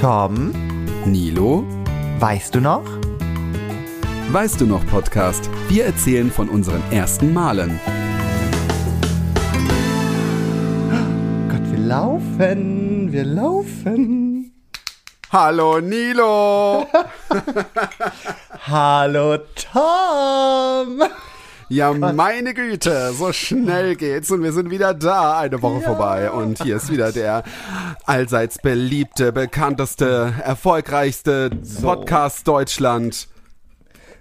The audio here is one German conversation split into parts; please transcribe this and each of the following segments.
Tom, Nilo, weißt du noch? weißt du noch Podcast? Wir erzählen von unseren ersten Malen. Gott, wir laufen, wir laufen. Hallo Nilo! Hallo Tom. Ja, meine Güte, so schnell geht's und wir sind wieder da, eine Woche vorbei und hier ist wieder der allseits beliebte, bekannteste, erfolgreichste Podcast Deutschland.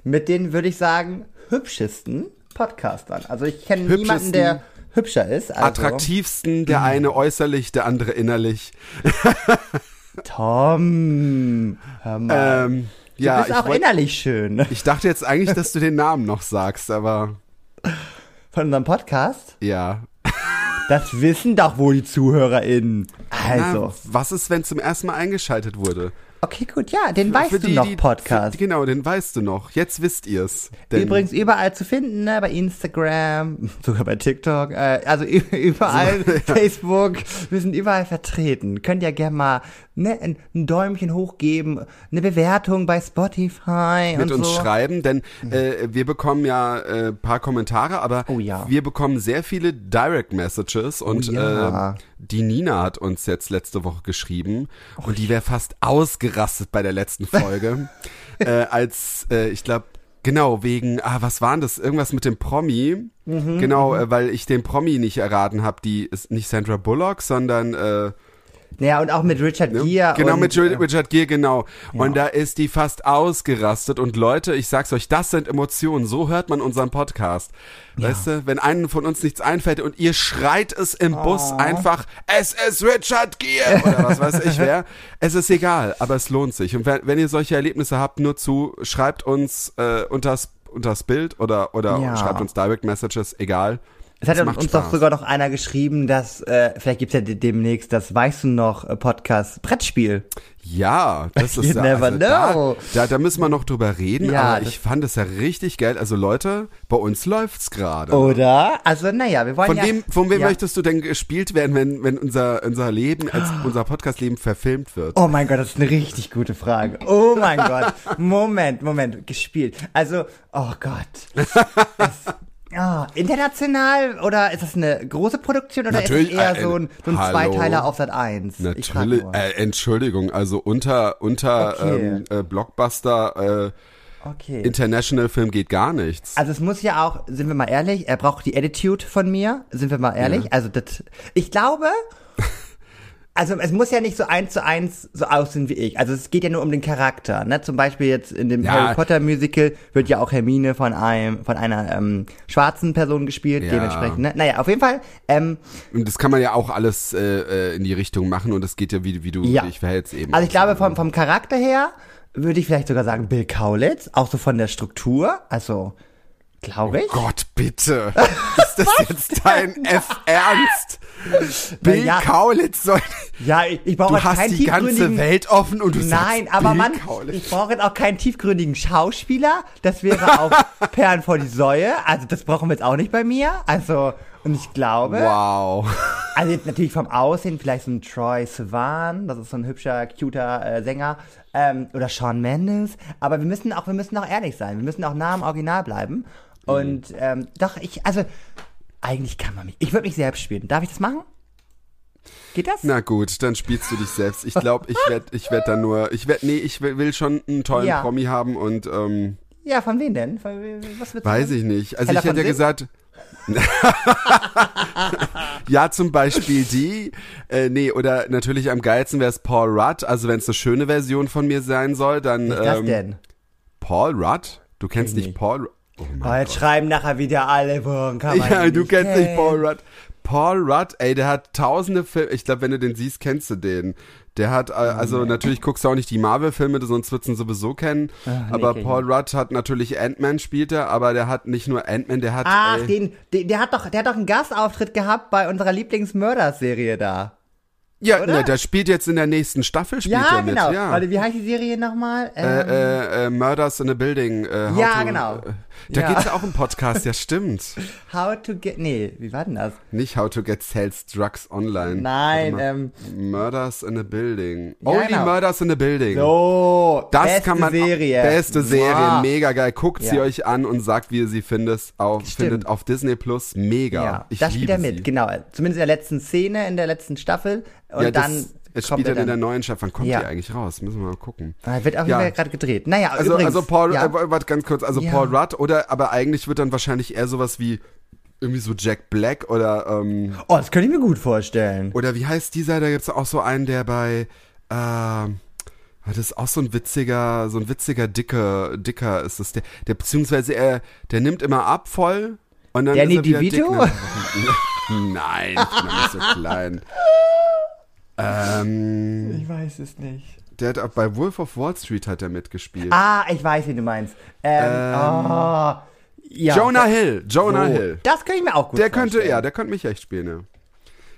Mit den, würde ich sagen, hübschesten Podcastern. Also ich kenne niemanden, der hübscher ist. Also, Attraktivsten, der eine äußerlich, der andere innerlich. Tom, hör mal. Ähm, du ja, bist auch wollt- innerlich schön. ich dachte jetzt eigentlich, dass du den Namen noch sagst, aber Von unserem Podcast. ja. Das wissen doch wohl die ZuhörerInnen. Also, Na, was ist, wenn zum ersten Mal eingeschaltet wurde? okay, gut, ja, den weißt Für du die, noch, die- Podcast. Für, genau, den weißt du noch. Jetzt wisst ihr's. Übrigens überall zu finden, ne? bei Instagram, sogar bei TikTok, äh, also überall, Facebook, wir sind überall vertreten. Könnt ja gerne mal ne, ein, ein Däumchen hochgeben, eine Bewertung bei Spotify mit und uns so. schreiben, denn äh, wir bekommen ja äh, paar Kommentare, aber Oh ja. wir bekommen sehr viele Direct Messages und Oh ja. äh, die Nina hat uns jetzt letzte Woche geschrieben Oh und die wäre fast ausgerastet bei der letzten Folge, äh, als äh, ich glaube Genau, wegen, ah, was war denn das? Irgendwas mit dem Promi. Mhm, genau, äh, weil ich den Promi nicht erraten habe. Die ist nicht Sandra Bullock, sondern äh, Ja, und auch mit Richard Ne? Gere. Genau, und, mit äh, Richard, Gere, genau. Und da ist die fast ausgerastet. Und Leute, ich sag's euch, das sind Emotionen. So hört man unseren Podcast. Weißt du, wenn einem von uns nichts einfällt und ihr schreit es im Bus Oh. einfach, es ist Richard Gere oder was weiß ich wer. Es ist egal, aber es lohnt sich. Und wenn, wenn ihr solche Erlebnisse habt, nur zu, schreibt uns äh, unters, unters Bild oder, oder Ja. schreibt uns Direct Messages, egal. Es hat Es uns doch Spaß. sogar noch einer geschrieben, dass, äh, vielleicht gibt's ja de- demnächst das Weißt du noch äh, Podcast Brettspiel. Ja, das ist You ja, never also know. Da, da, da müssen wir noch drüber reden, Ja, aber ich fand es ja richtig geil. Also Leute, bei uns läuft's gerade. Oder? Also, naja, wir wollen Von ja... wem, von wem ja. möchtest du denn gespielt werden, wenn, wenn unser, unser Leben, als unser Podcast-Leben verfilmt wird? Oh mein Gott, das ist eine richtig gute Frage. Oh mein Gott. Moment, Moment, gespielt. Also, oh Gott. Es, ah, international oder ist das eine große Produktion oder Natürlich, ist es eher äh, so ein, so ein hallo. Zweiteiler auf Sat 1? Natürlich, äh, Entschuldigung, also unter, unter Okay. ähm, äh, Blockbuster äh, okay. International Film geht gar nichts. Also es muss ja auch, sind wir mal ehrlich, er braucht die Attitude von mir, sind wir mal ehrlich. Also das, ich glaube, also es muss ja nicht so eins zu eins so aussehen wie ich. Also es geht ja nur um den Charakter. Ne? Zum Beispiel jetzt in dem Ja. Harry Potter Musical wird ja auch Hermine von einem von einer ähm, schwarzen Person gespielt, Ja. dementsprechend. Ne? Naja, auf jeden Fall. Ähm, Und das kann man ja auch alles äh, äh, in die Richtung machen und das geht ja, wie, wie du Ja. dich verhältst eben. also ich glaube vom vom Charakter her würde ich vielleicht sogar sagen Bill Kaulitz, auch so von der Struktur. Also glaube ich. Gott, bitte. Ist das jetzt dein F-Ernst? Bill ja. Kaulitz soll. Ja, ich, ich brauche Du jetzt hast keinen die ganze tiefgründigen Welt offen und du Nein, sagst aber Bill Mann, Kaulitz. ich brauche jetzt auch keinen tiefgründigen Schauspieler. Das wäre auch Perlen vor die Säue. Also das brauchen wir jetzt auch nicht bei mir. Also, und ich glaube, Wow. also jetzt natürlich vom Aussehen, vielleicht so ein Troy Sivan, das ist so ein hübscher, cuter äh, Sänger, ähm, oder Shawn Mendes. Aber wir müssen auch, wir müssen auch ehrlich sein. Wir müssen auch nah am Original bleiben. Und ähm, doch, ich, also eigentlich kann man mich. Ich würde mich selbst spielen. Darf ich das machen? Geht das? Na gut, dann spielst du dich selbst. Ich glaube, ich werde ich werd dann nur, ich werd, nee, ich will schon einen tollen Ja. Promi haben und ähm, Ja, von wem denn? Von, was wird's weiß denn? ich nicht. Also Hella ich hätte ja gesagt, ja zum Beispiel die, äh, nee, oder natürlich am geilsten wäre es Paul Rudd. Also wenn es eine schöne Version von mir sein soll, dann Wer ist das ähm, denn? Paul Rudd. Du kennst Kenn ich nicht nicht. Paul. Oh mein jetzt schreiben nachher wieder alle, worum kann man Ja, du nicht kennst nicht? Paul Rudd. Paul Rudd, ey, der hat tausende Filme. Ich glaube, wenn du den siehst, kennst du den. Der hat, äh, also natürlich guckst du auch nicht die Marvel-Filme, sonst würdest du ihn sowieso kennen. Nee, aber ich Paul Rudd hat natürlich Ant-Man spielt er, aber der hat nicht nur Ant-Man, der hat. Ach, ey, den, den, der hat doch, der hat doch einen Gastauftritt gehabt bei unserer Lieblingsmörder-Serie da. Ja, ne, der spielt jetzt in der nächsten Staffel, spielt ja, er mit. genau. Ja, Warte, wie heißt die Serie nochmal? Ähm, äh, äh, äh, Murders in a Building. Äh, Ja, to, genau. Äh, da Ja. gibt's ja auch einen Podcast, ja stimmt. How to get. Nee, wie war denn das? Nicht How to get Sales Drugs Online. Nein, ähm. Murders in a Building. Ja, Only genau. Murders in a Building. So, Das beste kann man. Serie. Beste Serie, Wow. mega geil. Guckt sie Ja. euch an und sagt, wie ihr sie findet. Auf, Stimmt. findet auf Disney Plus. Mega. Ja, ich das spielt er mit, sie. genau. Zumindest in der letzten Szene, in der letzten Staffel. Und ja, dann es kommt spielt er dann in der neuen Staffel. Wann kommt Ja. die eigentlich raus? Müssen wir mal gucken. Ah, Wird jeden Ja. Gerade gedreht. Naja, Also, übrigens, also Paul, ja, äh, warte ganz kurz, also Ja. Paul Rudd oder, aber eigentlich wird dann wahrscheinlich eher sowas wie irgendwie so Jack Black oder, ähm, Oh, das könnte ich mir gut vorstellen. oder wie heißt dieser, da gibt's auch so einen, der bei, ähm, das ist auch so ein witziger, so ein witziger dicker, dicker ist das der, der beziehungsweise er, der nimmt immer ab voll und dann Danny er. DeVito? Nein, ich bin nicht so klein. Ähm, Ich weiß es nicht. der hat auch bei Wolf of Wall Street hat er mitgespielt. Ah, ich weiß, wie du meinst. Ähm, oh, ja, Jonah das- Hill, Jonah so, Hill. Das könnte ich mir auch gut Der könnte, vorstellen. ja, der könnte mich echt spielen, ja.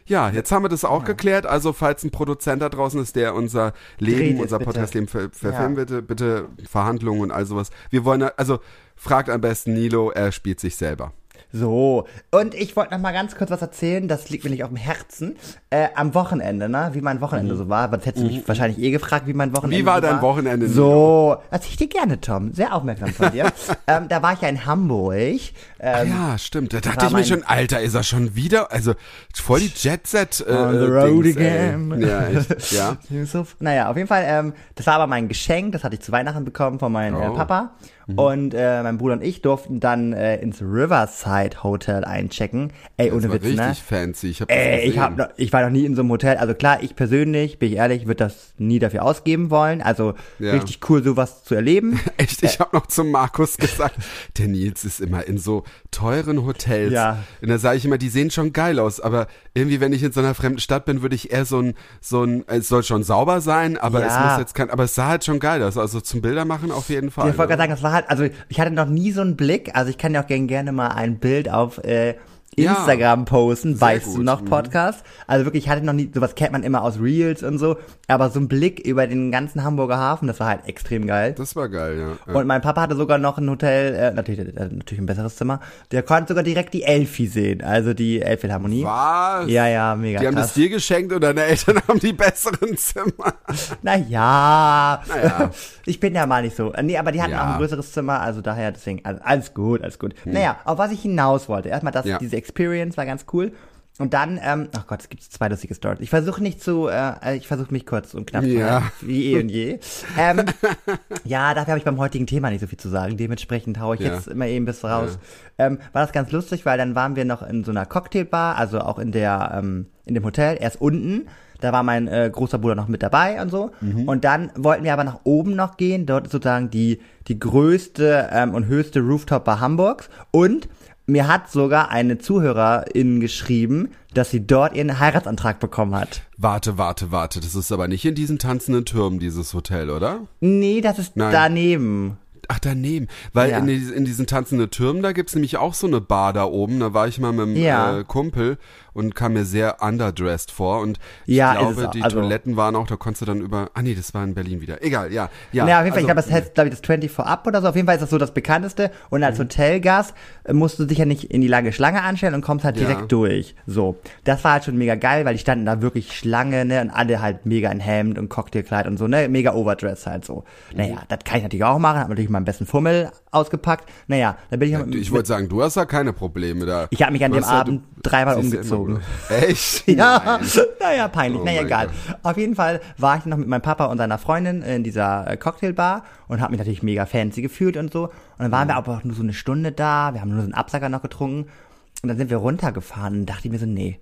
Ja, jetzt haben wir das auch geklärt. Also, falls ein Produzent da draußen ist, der unser Leben, Dreht unser. Podcast-Leben ver verfilmen Ja. bitte, bitte Verhandlungen und all sowas. Wir wollen, also, fragt am besten Nilo, er spielt sich selber. So, und ich wollte noch mal ganz kurz was erzählen, das liegt mir nicht auf dem Herzen. Äh, am Wochenende, ne? Wie mein Wochenende so war. Was hättest du mich wahrscheinlich eh gefragt, wie mein Wochenende Mhm. Wie war dein Wochenende, So, erzähl ich dir gerne, Tom. Sehr aufmerksam von dir. ähm, da war ich ja in Hamburg. Ähm, ja, stimmt. Da dachte war ich mir schon, Alter, ist er schon wieder? Also, voll die Jet-Set. Äh, On the äh, road Dings, again. Ey. Ja, echt, ja. Naja, auf jeden Fall, ähm, das war aber mein Geschenk, das hatte ich zu Weihnachten bekommen von meinem äh, Oh. Papa. Und äh, mein Bruder und ich durften dann äh, ins Riverside Hotel einchecken. Ey, Das ohne war Witz, richtig ne? fancy. Ich hab Ey, ich, hab noch, ich war noch nie in so einem Hotel. Also klar, ich persönlich, bin ich ehrlich, würde das nie dafür ausgeben wollen. Also Ja. richtig cool, sowas zu erleben. Echt, ich habe noch zum Markus gesagt, der Nils ist immer in so teuren Hotels. Ja. Und da sage ich immer, die sehen schon geil aus, aber irgendwie, wenn ich in so einer fremden Stadt bin, würde ich eher so ein, so ein, es soll schon sauber sein, aber es Ja. muss jetzt kein, aber es sah halt schon geil aus. Also zum Bilder machen auf jeden Fall. Ich wollte gerade sagen, das war halt, also ich hatte noch nie so einen Blick. Also ich kann ja auch gern, gerne mal ein Bild auf äh. Instagram posten, Sehr weißt du gut, noch, mhm. Podcast. Also wirklich, ich hatte noch nie, sowas kennt man immer aus Reels und so, aber so ein Blick über den ganzen Hamburger Hafen, das war halt extrem geil. Das war geil, ja. ja. Und mein Papa hatte sogar noch ein Hotel, äh, natürlich, äh, natürlich ein besseres Zimmer. Der konnte sogar direkt die Elfi sehen, also die Elbphilharmonie. Was? Ja, ja, mega Die haben krass. das dir geschenkt und deine Eltern haben die besseren Zimmer. Naja, Naja. ich bin ja mal nicht so. Nee, aber die hatten Ja. auch ein größeres Zimmer, also daher deswegen, also alles gut, alles gut. Naja, auf was ich hinaus wollte. Erstmal das, Ja. diese Experience war ganz cool. Und dann, ähm, ach Gott, es gibt zwei lustige Stories. Ich versuche nicht zu, äh, ich versuche mich kurz und knapp zu Ja. halten, wie eh und je. ähm, ja, dafür habe ich beim heutigen Thema nicht so viel zu sagen. Dementsprechend haue ich Ja. jetzt immer eben bis raus. Ähm, war das ganz lustig, weil dann waren wir noch in so einer Cocktailbar, also auch in der, ähm, in dem Hotel, erst unten. Da war mein äh, großer Bruder noch mit dabei und so. Und dann wollten wir aber nach oben noch gehen. Dort ist sozusagen die, die größte ähm, und höchste Rooftop-Bar Hamburgs. Und mir hat sogar eine Zuhörerin geschrieben, dass sie dort ihren Heiratsantrag bekommen hat. Warte, warte, warte. Das ist aber nicht in diesen tanzenden Türmen, dieses Hotel, oder? Nee, das ist Nein. daneben. Ach, daneben. Weil Ja. in, in diesen tanzenden Türmen, da gibt's nämlich auch so eine Bar da oben. Da war ich mal mit einem Ja. äh, Kumpel und kam mir sehr underdressed vor. Und ich Ja, es glaube, die Also- Toiletten waren auch, da konntest du dann über. Ah nee, das war in Berlin wieder. Egal, ja. Ja, Ja, auf jeden Fall, ich also- glaube, das heißt, glaube ich, das 24 Up oder so. Auf jeden Fall ist das so das bekannteste. Und als Hotelgast äh, musst du dich ja nicht in die lange Schlange anstellen und kommst halt Ja. direkt durch. So. Das war halt schon mega geil, weil die standen da wirklich Schlange, ne, und alle halt mega in Hemd und Cocktailkleid und so, ne, mega Overdress halt so. Naja, Mhm. das kann ich natürlich auch machen, hab natürlich meinen besten Fummel ausgepackt. Naja, dann bin ich, mit, Ich wollte sagen, du hast da keine Probleme da. ich habe mich an Du dem ja- Abend dreimal siehst ja umgezogen. Echt? Ja, naja, peinlich. Oh naja, egal. Gott. Auf jeden Fall war ich noch mit meinem Papa und seiner Freundin in dieser äh, Cocktailbar und habe mich natürlich mega fancy gefühlt und so. Und dann waren wir aber auch nur so eine Stunde da. Wir haben nur so einen Absacker noch getrunken. Und dann sind wir runtergefahren und dachte ich mir so, nee,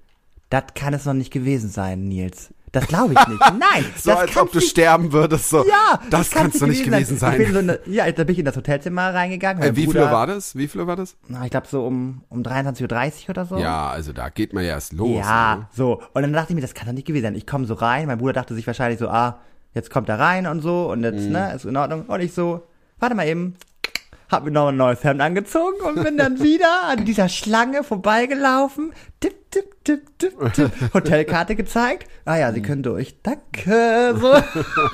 das kann es noch nicht gewesen sein, Nils. Das glaube ich nicht. Nein, So das als ob du nicht sterben würdest. So. ja, das kann's kannst du nicht gewesen sein. Ich bin so eine, ja, da bin ich in das Hotelzimmer reingegangen. Äh, wie Bruder, viel war das? Wie viel war das? Na, ich glaube so um, um 23.30 Uhr oder so. Ja, also da geht man ja erst los. Ja, ne? so. Und dann dachte ich mir, das kann doch nicht gewesen sein. Ich komme so rein, mein Bruder dachte sich wahrscheinlich so, ah, jetzt kommt er rein und so und jetzt, Mhm. ne, ist in Ordnung. Und ich so, warte mal eben, hab mir noch ein neues Hemd angezogen und bin dann wieder an dieser Schlange vorbeigelaufen. Dip, tipp, tipp, tipp, tipp. Hotelkarte gezeigt. Ah ja, Sie können durch. Danke. So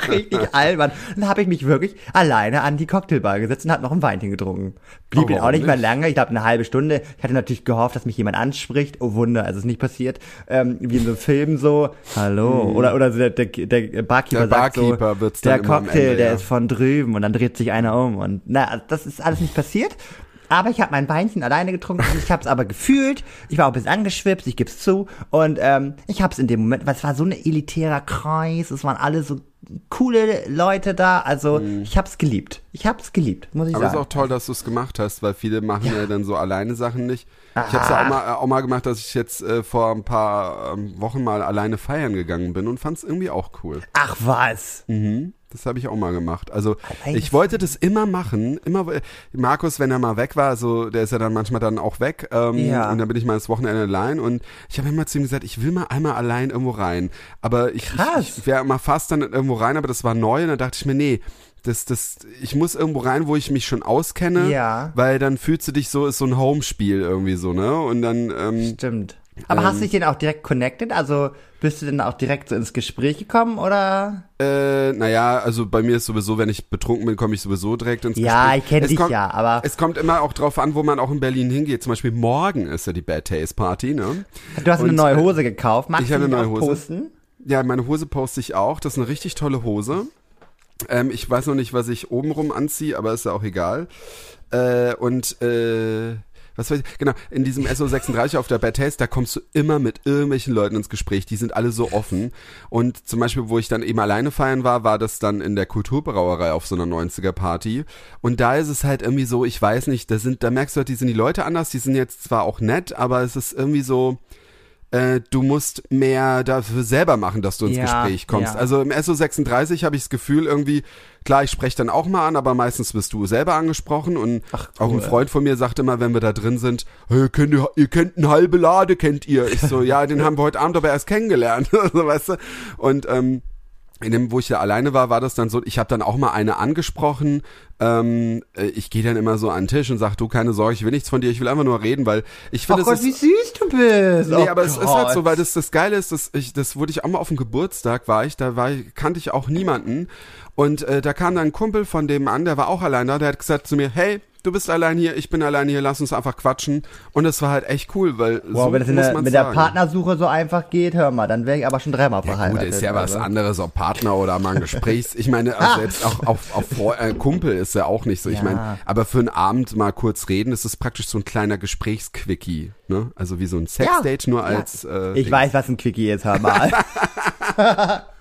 richtig albern. Dann habe ich mich wirklich alleine an die Cocktailbar gesetzt und habe noch ein Weinchen getrunken. Blieb ihn auch warum nicht mehr nicht? lange. Ich glaube eine halbe Stunde. Ich hatte natürlich gehofft, dass mich jemand anspricht. Oh Wunder, also ist nicht passiert. Ähm, wie in so einem Film so. Hallo. Oder oder so der, der, der Barkeeper. Der sagt Barkeeper so, wird's der Cocktail, Ende, der ja. ist von drüben und dann dreht sich einer um und na, das ist alles nicht passiert. Aber ich habe mein Weinchen alleine getrunken und ich habe es aber gefühlt. Ich war auch ein bisschen angeschwipst, ich geb's zu. Und ähm, ich habe es in dem Moment, weil es war so ein elitärer Kreis, es waren alle so coole Leute da. Also ich habe es geliebt. Ich habe es geliebt, muss ich Mhm. Aber es ist sagen. auch toll, dass du es gemacht hast, weil viele machen ja, Ja. dann so alleine Sachen nicht. Ich habe es ja auch mal, auch mal gemacht, dass ich jetzt äh, vor ein paar ähm, Wochen mal alleine feiern gegangen bin und fand es irgendwie auch cool. Ach was. Mhm. Das habe ich auch mal gemacht. Also Alleine ich wollte das immer machen. Immer Markus, wenn er mal weg war, also der ist ja dann manchmal dann auch weg. Ähm, Ja. Und dann bin ich mal das Wochenende allein und ich habe immer zu ihm gesagt, ich will mal einmal allein irgendwo rein. Aber ich, Krass. ich, ich wäre mal fast dann irgendwo rein, aber das war neu und dann dachte ich mir, nee. Das, das, ich muss irgendwo rein, wo ich mich schon auskenne, Ja. weil dann fühlst du dich so, ist so ein Homespiel irgendwie so, ne? Und dann, ähm, Stimmt. Aber hast du dich denn auch direkt connected? Also bist du denn auch direkt so ins Gespräch gekommen oder? Äh, naja, also bei mir ist sowieso, wenn ich betrunken bin, komme ich sowieso direkt ins Ja, Gespräch. ich kenn Es dich kommt, ja, aber- Es kommt immer auch drauf an, wo man auch in Berlin hingeht. Zum Beispiel morgen ist ja die Bad Taste Party, ne? Du hast eine Und, neue äh, Hose gekauft. Magst ich du habe eine neue Hose. posten? Ja, meine Hose poste ich auch. Das ist eine richtig tolle Hose. Ähm, ich weiß noch nicht, was ich obenrum anziehe, aber ist ja auch egal. Äh, und äh, was weiß ich, genau, in diesem SO36 auf der Bad Taste, da kommst du immer mit irgendwelchen Leuten ins Gespräch, die sind alle so offen. Und zum Beispiel, wo ich dann eben alleine feiern war, war das dann in der Kulturbrauerei auf so einer 90er-Party. Und da ist es halt irgendwie so, ich weiß nicht, da sind, da merkst du halt, die sind die Leute anders, die sind jetzt zwar auch nett, aber es ist irgendwie so, äh, du musst mehr dafür selber machen, dass du ins Ja, Gespräch kommst. ja. Also im SO36 habe ich das Gefühl irgendwie, klar, ich spreche dann auch mal an, aber meistens bist du selber angesprochen und auch ein cool. Freund von mir sagte immer, wenn wir da drin sind, hey, kennt ihr, ihr kennt einen halbe Lade, kennt ihr? Ich so, ja, den haben wir heute Abend aber erst kennengelernt, weißt du? Und ähm, in dem, wo ich da alleine war, war das dann so, ich habe dann auch mal eine angesprochen. Ähm, äh, ich gehe dann immer so an den Tisch und sag, du, keine Sorge, ich will nichts von dir, ich will einfach nur reden, weil ich Oh finde, Gott, es wie ist, süß du bist. Nee, oh aber es ist halt so, Gott. weil das das Geile ist, dass ich, das wurde ich auch mal auf dem Geburtstag, war ich, da war ich, kannte ich auch niemanden. Und äh, da kam dann ein Kumpel von dem an, der war auch allein da, der hat gesagt zu mir, hey, du bist allein hier, ich bin allein hier, lass uns einfach quatschen. Und das war halt echt cool, weil Wow, so wenn das in muss der, man mit der. Partnersuche so einfach geht, hör mal, dann wäre ich aber schon dreimal Ja, verheiratet. gut, ist ja was also. anderes, ob Partner oder mal ein Gesprächs. Ich meine, also selbst auch auf, auf äh, Kumpel ist ja auch nicht so. Ich Ja. meine, aber für einen Abend mal kurz reden, das ist praktisch so ein kleiner Gesprächsquickie, ne? Also wie so ein Sexdate, nur als. Äh, Ich Ding. weiß, was ein Quickie ist, hör mal.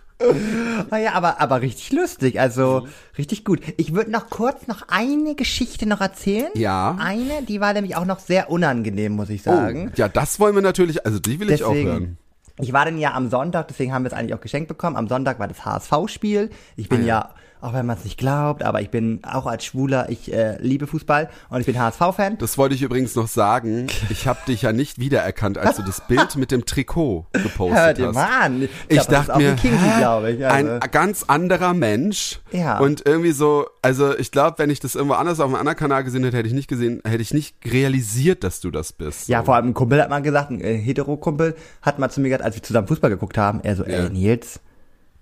naja, aber, aber richtig lustig, also richtig gut. Ich würde noch kurz noch eine Geschichte noch erzählen. Ja. Eine, die war nämlich auch noch sehr unangenehm, muss ich Oh, sagen. ja, das wollen wir natürlich, also die will ich auch hören. Ich war denn ja am Sonntag, deswegen haben wir es eigentlich auch geschenkt bekommen. Am Sonntag war das HSV-Spiel. Ich bin Ah, ja. ja. Auch wenn man es nicht glaubt, aber ich bin auch als Schwuler, ich äh, liebe Fußball und ich bin HSV-Fan. Das wollte ich übrigens noch sagen. Ich habe dich ja nicht wiedererkannt, als du das Bild mit dem Trikot gepostet Hör dir hast. mal an. Ich ist dachte mir, ein Kinky, ich. Also. ein ganz anderer Mensch. Ja. Und irgendwie so, also ich glaube, wenn ich das irgendwo anders auf einem anderen Kanal gesehen hätte, hätte ich nicht gesehen, hätte ich nicht realisiert, dass du das bist. Ja, So. vor allem ein Kumpel hat mal gesagt, ein äh, Hetero-Kumpel hat mal zu mir gesagt, als wir zusammen Fußball geguckt haben, er so, Ja. ey Nils,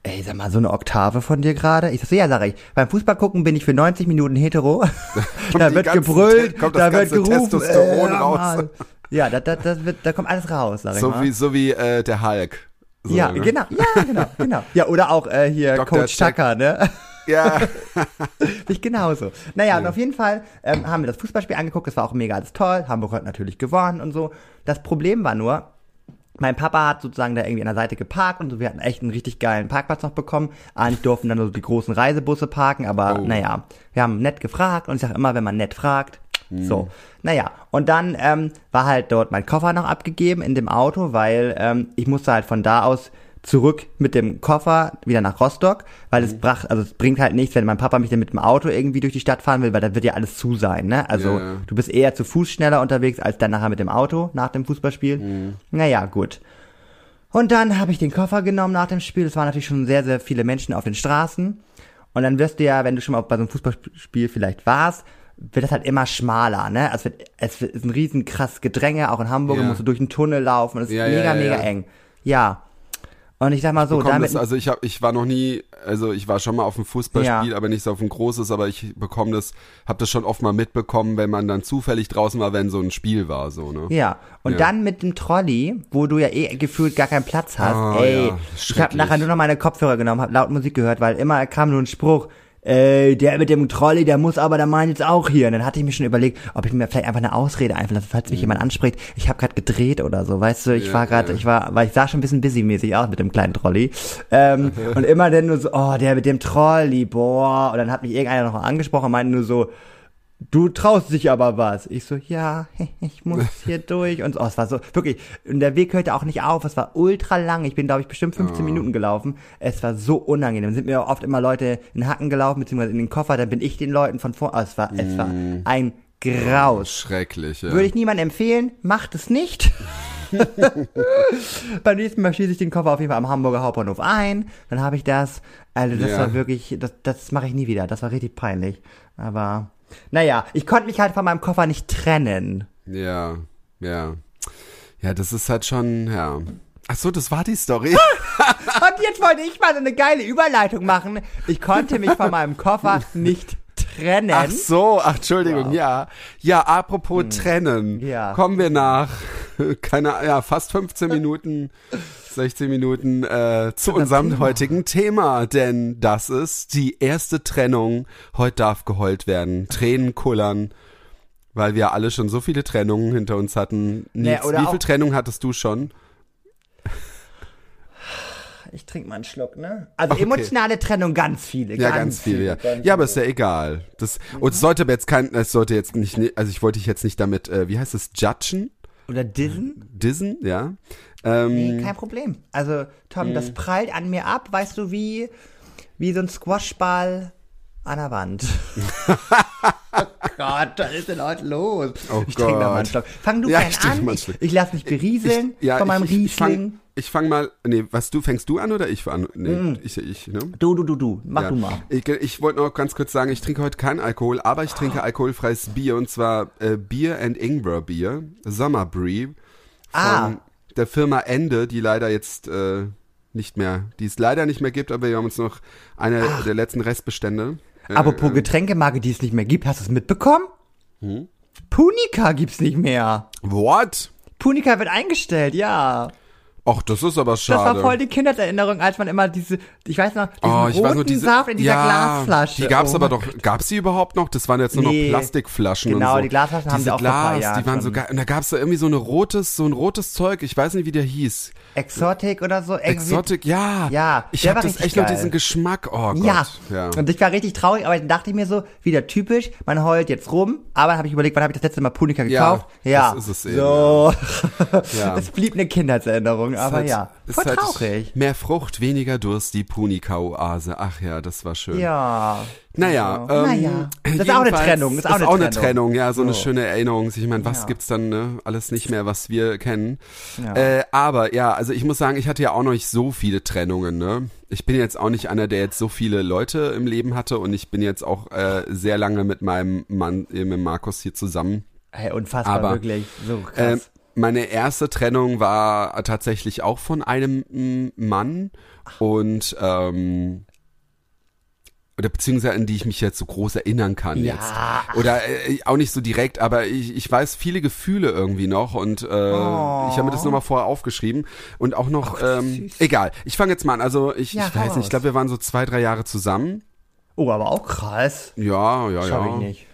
ey, sag mal, so eine Oktave von dir gerade? Ich so, ja, sag ich, beim Fußball gucken bin ich für 90 Minuten hetero. da wird gebrüllt, da wird gerufen. Testosteron äh, raus. Ja, da, da, das wird, da kommt alles raus, sag ich So mal. wie, so wie äh, der Hulk. So, ja, ne? genau, ja, genau, genau. Ja, oder auch äh, hier Dr. Coach. Tucker, ne? Ja, Ich genauso. Naja, und auf jeden Fall ähm, haben wir das Fußballspiel angeguckt, das war auch mega alles toll. Hamburg hat natürlich gewonnen und so. Das Problem war nur, mein Papa hat sozusagen da irgendwie an der Seite geparkt und so, wir hatten echt einen richtig geilen Parkplatz noch bekommen. Eigentlich durften dann so die großen Reisebusse parken, aber Oh. naja, wir haben nett gefragt und ich sage immer, wenn man nett fragt, so. Naja, und dann ähm, war halt dort mein Koffer noch abgegeben in dem Auto, weil ähm, ich musste halt von da aus zurück mit dem Koffer wieder nach Rostock, weil es bracht, also es bringt halt nichts, wenn mein Papa mich dann mit dem Auto irgendwie durch die Stadt fahren will, weil dann wird ja alles zu sein, ne? Also Ja, du bist eher zu Fuß schneller unterwegs als dann nachher mit dem Auto nach dem Fußballspiel. Naja, gut. Und dann habe ich den Koffer genommen nach dem Spiel. Es waren natürlich schon sehr, sehr viele Menschen auf den Straßen. Und dann wirst du ja, wenn du schon mal bei so einem Fußballspiel vielleicht warst, wird das halt immer schmaler, ne? Also es, wird, es ist ein riesen krass Gedränge, auch in Hamburg, Ja. musst du durch einen Tunnel laufen, es ist Ja, mega, mega eng. Ja. Und ich sag mal so, damit, das, also ich habe, ich war noch nie, also ich war schon mal auf einem Fußballspiel, Ja. aber nicht so auf ein großes, aber ich bekomme das, habe das schon oft mal mitbekommen, wenn man dann zufällig draußen war, wenn so ein Spiel war, so ne. Ja, und Ja. dann mit dem Trolley, wo du ja eh gefühlt gar keinen Platz hast. Ah, ey, ja, ich habe nachher nur noch meine Kopfhörer genommen, habe laut Musik gehört, weil immer kam nur ein Spruch. Ey, der mit dem Trolley, der muss aber der meint jetzt auch hier. Und dann hatte ich mir schon überlegt, ob ich mir vielleicht einfach eine Ausrede einfallen lasse, falls mich jemand anspricht. Ich habe gerade gedreht oder so, weißt du, ich Mhm. Ja, war gerade, ja. ich war, weil ich sah schon ein bisschen busymäßig aus mit dem kleinen Trolley. Ähm, und immer dann nur so, oh, der mit dem Trolley, boah. Und dann hat mich irgendeiner noch angesprochen und meinte nur so, du traust dich aber was. Ich so, ja, ich muss hier durch. Und so, oh, es war so, wirklich, und der Weg hörte auch nicht auf, es war ultra lang. Ich bin, glaube ich, bestimmt 15 Minuten gelaufen. Es war so unangenehm. Dann sind mir oft immer Leute in den Hacken gelaufen, beziehungsweise in den Koffer, dann bin ich den Leuten von vor, oh, es war, es war ein Graus. Schrecklich, ja. Würde ich niemandem empfehlen, macht es nicht. Beim nächsten Mal schließe ich den Koffer auf jeden Fall am Hamburger Hauptbahnhof ein. Dann habe ich das. Also das Ja. war wirklich, das, das mache ich nie wieder. Das war richtig peinlich. Aber naja, ich konnte mich halt von meinem Koffer nicht trennen. Ja, ja. Ja, das ist halt schon, ja. Ach so, das war die Story. Und jetzt wollte ich mal so eine geile Überleitung machen. Ich konnte mich von meinem Koffer nicht trennen. Ach so, ach, Entschuldigung, ja. Ja, apropos trennen. Hm. Ja. Kommen wir nach, keine, ja, fast 15 Minuten, 16 Minuten äh, zu unserem Thema. heutigen Thema. Denn das ist die erste Trennung. Heute darf geheult werden. Tränen kullern. Weil wir alle schon so viele Trennungen hinter uns hatten. Nils, oder wie viele Trennungen hattest du schon? Ich trinke mal einen Schluck, ne? Also Okay. emotionale Trennung, ganz viele. Ja, ganz, viele, ja. ganz Ja, aber ist ja egal. Das, und es sollte aber jetzt kein, es sollte jetzt nicht, also ich wollte dich jetzt nicht damit, äh, wie heißt es, judgen? Oder Dissen? Dissen, ja. Ähm, Nee, kein Problem. Also, Tom, Mhm. das prallt an mir ab, weißt du, wie, wie so ein Squashball an der Wand. oh Gott, was ist denn heute los? Oh ich trinke noch mal einen Gott. Schluck. Fang du Ja, ich trinke an. Ich, ich lass mich berieseln ja, von meinem ich, ich, ich fang, Riesling. Ich fang mal, nee, was du, fängst du an oder ich an? Nee, ich, ich, ne? Du, du, du, du. Mach Ja. du mal. Ich, ich wollte noch ganz kurz sagen, ich trinke heute keinen Alkohol, aber ich trinke alkoholfreies Bier und zwar äh, Bier and Ingwer Bier, Summer Brew von Ah. der Firma Ende, die leider jetzt äh, nicht mehr, die es leider nicht mehr gibt, aber wir haben uns noch eine der letzten Restbestände. Äh, Apropos Getränkemarke, die es nicht mehr gibt, hast du es mitbekommen? Hm? Punika gibt's nicht mehr. What? Punika wird eingestellt, ja. Ach, das ist aber Das schade. war voll die Kindheitserinnerung, als man immer diese, ich weiß noch, diesen Oh, ich roten weiß nur diese Saft in dieser ja, Glasflasche. Die gab's Oh aber doch. Gab's die überhaupt noch? Das waren jetzt nur Nee. noch Plastikflaschen Genau, und so. die Glasflaschen haben Diese sie auch vor ein paar Glas, die waren so geil. Und da gab's da irgendwie so eine rotes, so ein rotes Zeug. Ich weiß nicht, wie der hieß. Exotic oder so. Exotic, ja. Ja, Ich der hab war das echt noch diesen Geschmack. Oh Gott. Ja. ja. Und ich war richtig traurig, aber dann dachte ich mir so, wieder typisch, man heult jetzt rum, aber dann habe ich überlegt, wann habe ich das letzte Mal Punika Ja, gekauft? Ja, das ist es eben, So, Ja. es blieb eine Kindheitserinnerung, aber halt- ja, ist voll halt traurig. Mehr Frucht, weniger Durst, die Punika-Oase. Ach ja, das war schön. Ja. Naja, Ja. ähm, Naja. Das ist auch eine Trennung, Ist auch, eine, Trennung. ja, so, eine So. schöne Erinnerung. Ich meine, was Ja. gibt's dann, ne? Alles nicht mehr, was wir kennen. Ja. Äh, aber ja, also ich muss sagen, ich hatte ja auch noch nicht so viele Trennungen, ne? Ich bin jetzt auch nicht einer, der jetzt so viele Leute im Leben hatte und ich bin jetzt auch äh, sehr lange mit meinem Mann, äh, mit Markus hier zusammen. Hey, unfassbar, Aber, wirklich, so krass. Ähm, meine erste Trennung war tatsächlich auch von einem mm, Mann und ähm, oder beziehungsweise an die ich mich jetzt so groß erinnern kann Ja. jetzt. Oder äh, auch nicht so direkt, aber ich, ich weiß viele Gefühle irgendwie noch und äh, Oh. ich habe mir das nochmal vorher aufgeschrieben und auch noch, Ach, ähm, egal, ich fange jetzt mal an, also ich, Ja, ich weiß nicht, ich glaube wir waren so zwei, drei Jahre zusammen. oh, aber auch krass. Ja, ja, Schau ja. ich nicht.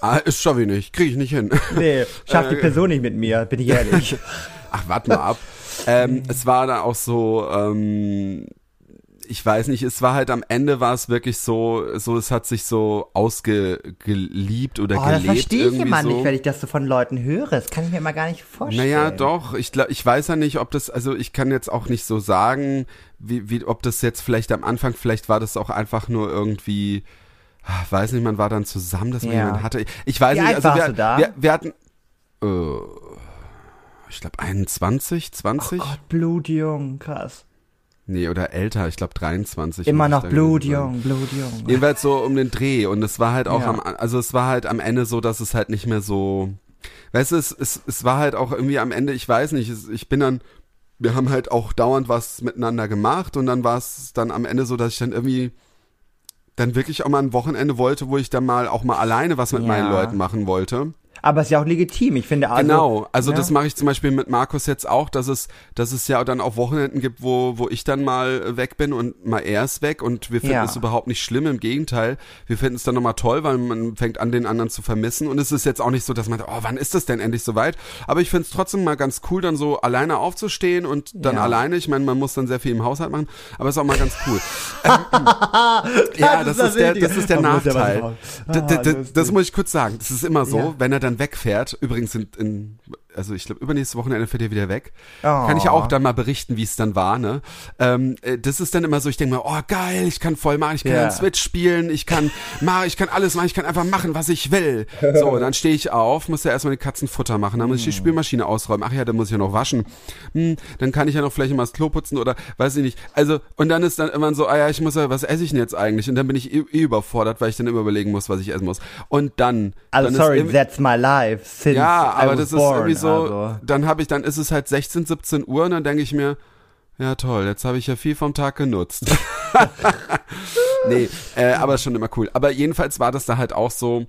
Ah, ist schaffe ich nicht, kriege ich nicht hin. Nee, schafft Äh, die Person nicht mit mir, bin ich ehrlich. Ach, warte mal ab. ähm, es war da auch so, ähm, ich weiß nicht, es war halt am Ende war es wirklich so, so es hat sich so ausgeliebt oder Oh, das gelebt verstehe ich immer so. nicht, wenn ich das so von Leuten höre. Das kann ich mir immer gar nicht vorstellen. Naja, doch. Ich, ich weiß ja nicht, ob das, also ich kann jetzt auch nicht so sagen, wie, wie, ob das jetzt vielleicht am Anfang, vielleicht war das auch einfach nur irgendwie, weiß nicht, man war dann zusammen, dass man Ja. jemanden hatte. Ich weiß Wie nicht, alt also warst wir, du da? wir, wir hatten, äh, ich glaube 21, 20. Oh Gott, blutjung, krass. Nee, oder älter, ich glaube 23. Immer noch blutjung, blutjung. Jedenfalls so um den Dreh und es war halt auch Ja. am, also es war halt am Ende so, dass es halt nicht mehr so, weißt du, es, es, es war halt auch irgendwie am Ende, ich weiß nicht, es, ich bin dann, wir haben halt auch dauernd was miteinander gemacht und dann war es dann am Ende so, dass ich dann irgendwie dann wirklich auch mal ein Wochenende wollte, wo ich dann mal auch mal alleine was mit Ja. meinen Leuten machen wollte. Aber es ist ja auch legitim. Ich finde also, genau, also ja. das mache ich zum Beispiel mit Markus jetzt auch, dass es, dass es ja dann auch Wochenenden gibt, wo, wo ich dann mal weg bin und mal er ist weg und wir finden Ja. es überhaupt nicht schlimm, im Gegenteil, wir finden es dann nochmal toll, weil man fängt an, den anderen zu vermissen und es ist jetzt auch nicht so, dass man, oh, wann ist das denn endlich soweit? Aber ich finde es trotzdem mal ganz cool, dann so alleine aufzustehen und dann Ja. alleine, ich meine, man muss dann sehr viel im Haushalt machen, aber ist auch mal ganz cool. ja, das, ist der, das ist der Man muss ja was Nachteil. Ah, d- lustig. das muss ich kurz sagen. Das ist immer so, wenn er dann wegfährt. Übrigens sind in, also ich glaube übernächstes Wochenende fährt er wieder weg. Oh. Kann ich ja auch dann mal berichten, wie es dann war. Ne? Ähm, äh, das ist dann immer so. Ich denke mir, oh geil, ich kann voll machen, ich kann dann Switch spielen, ich kann, mach, ich kann alles machen, ich kann einfach machen, was ich will. So, dann stehe ich auf, muss ja erstmal die Katzen Futter machen, dann muss ich die Spülmaschine ausräumen. Ach ja, dann muss ich ja noch waschen. Hm, dann kann ich ja noch vielleicht mal das Klo putzen oder weiß ich nicht. Also und dann ist dann immer so, ah ja, ich muss ja, was esse ich denn jetzt eigentlich? Und dann bin ich eh, überfordert, weil ich dann immer überlegen muss, was ich essen muss. Und dann, Also dann sorry, ist that's my life since ja, I aber was das ist born, irgendwie so, Also. dann habe ich, dann ist es halt 16, 17 Uhr und dann denke ich mir, ja toll, jetzt habe ich ja viel vom Tag genutzt. nee, äh, aber schon immer cool. Aber jedenfalls war das da halt auch so,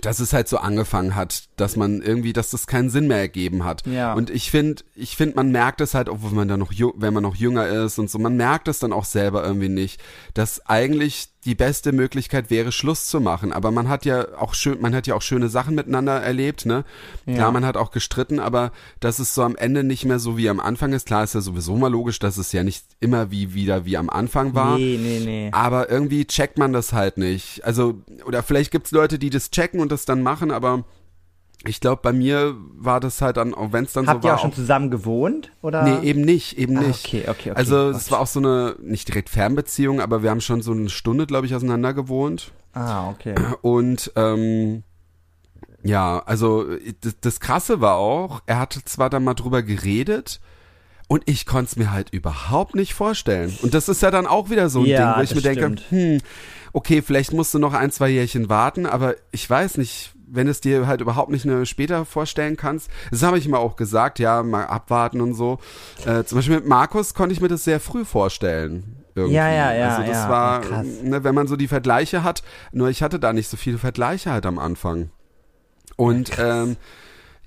dass es halt so angefangen hat, dass man irgendwie, dass das keinen Sinn mehr ergeben hat. Ja. Und ich finde, ich finde, man merkt es halt, obwohl man da noch, wenn man noch jünger ist und so, man merkt es dann auch selber irgendwie nicht, dass eigentlich die beste Möglichkeit wäre, Schluss zu machen. Aber man hat ja auch schön, man hat ja auch schöne Sachen miteinander erlebt, ne? Ja. Klar, man hat auch gestritten, aber dass es so am Ende nicht mehr so wie am Anfang ist. Klar ist ja sowieso mal logisch, dass es ja nicht immer wie wieder wie am Anfang war. Nee, nee, nee. Aber irgendwie checkt man das halt nicht. Also, oder vielleicht gibt's Leute, die das checken und das dann machen, aber ich glaube, bei mir war das halt dann, auch wenn es dann Habt so ihr war. auch schon zusammen gewohnt? Oder? Nee, eben nicht, eben Ah, nicht. okay, okay, okay. Also es war auch so eine, nicht direkt Fernbeziehung, aber wir haben schon so eine Stunde, glaube ich, auseinander gewohnt. Ah, okay. Und ähm, ja, also das, das Krasse war auch, er hatte zwar dann mal drüber geredet und ich konnte es mir halt überhaupt nicht vorstellen. Und das ist ja dann auch wieder so ein Ja, Ding, wo ich mir denke, stimmt. hm, okay, vielleicht musst du noch ein, zwei Jährchen warten, aber ich weiß nicht, wenn es dir halt überhaupt nicht eine später vorstellen kannst. Das habe ich mir auch gesagt, ja, mal abwarten und so. Äh, zum Beispiel mit Markus konnte ich mir das sehr früh vorstellen. Irgendwie. Ja, ja, ja, Also das ja, war, krass. ne, wenn man so die Vergleiche hat, nur ich hatte da nicht so viele Vergleiche halt am Anfang. Und ähm,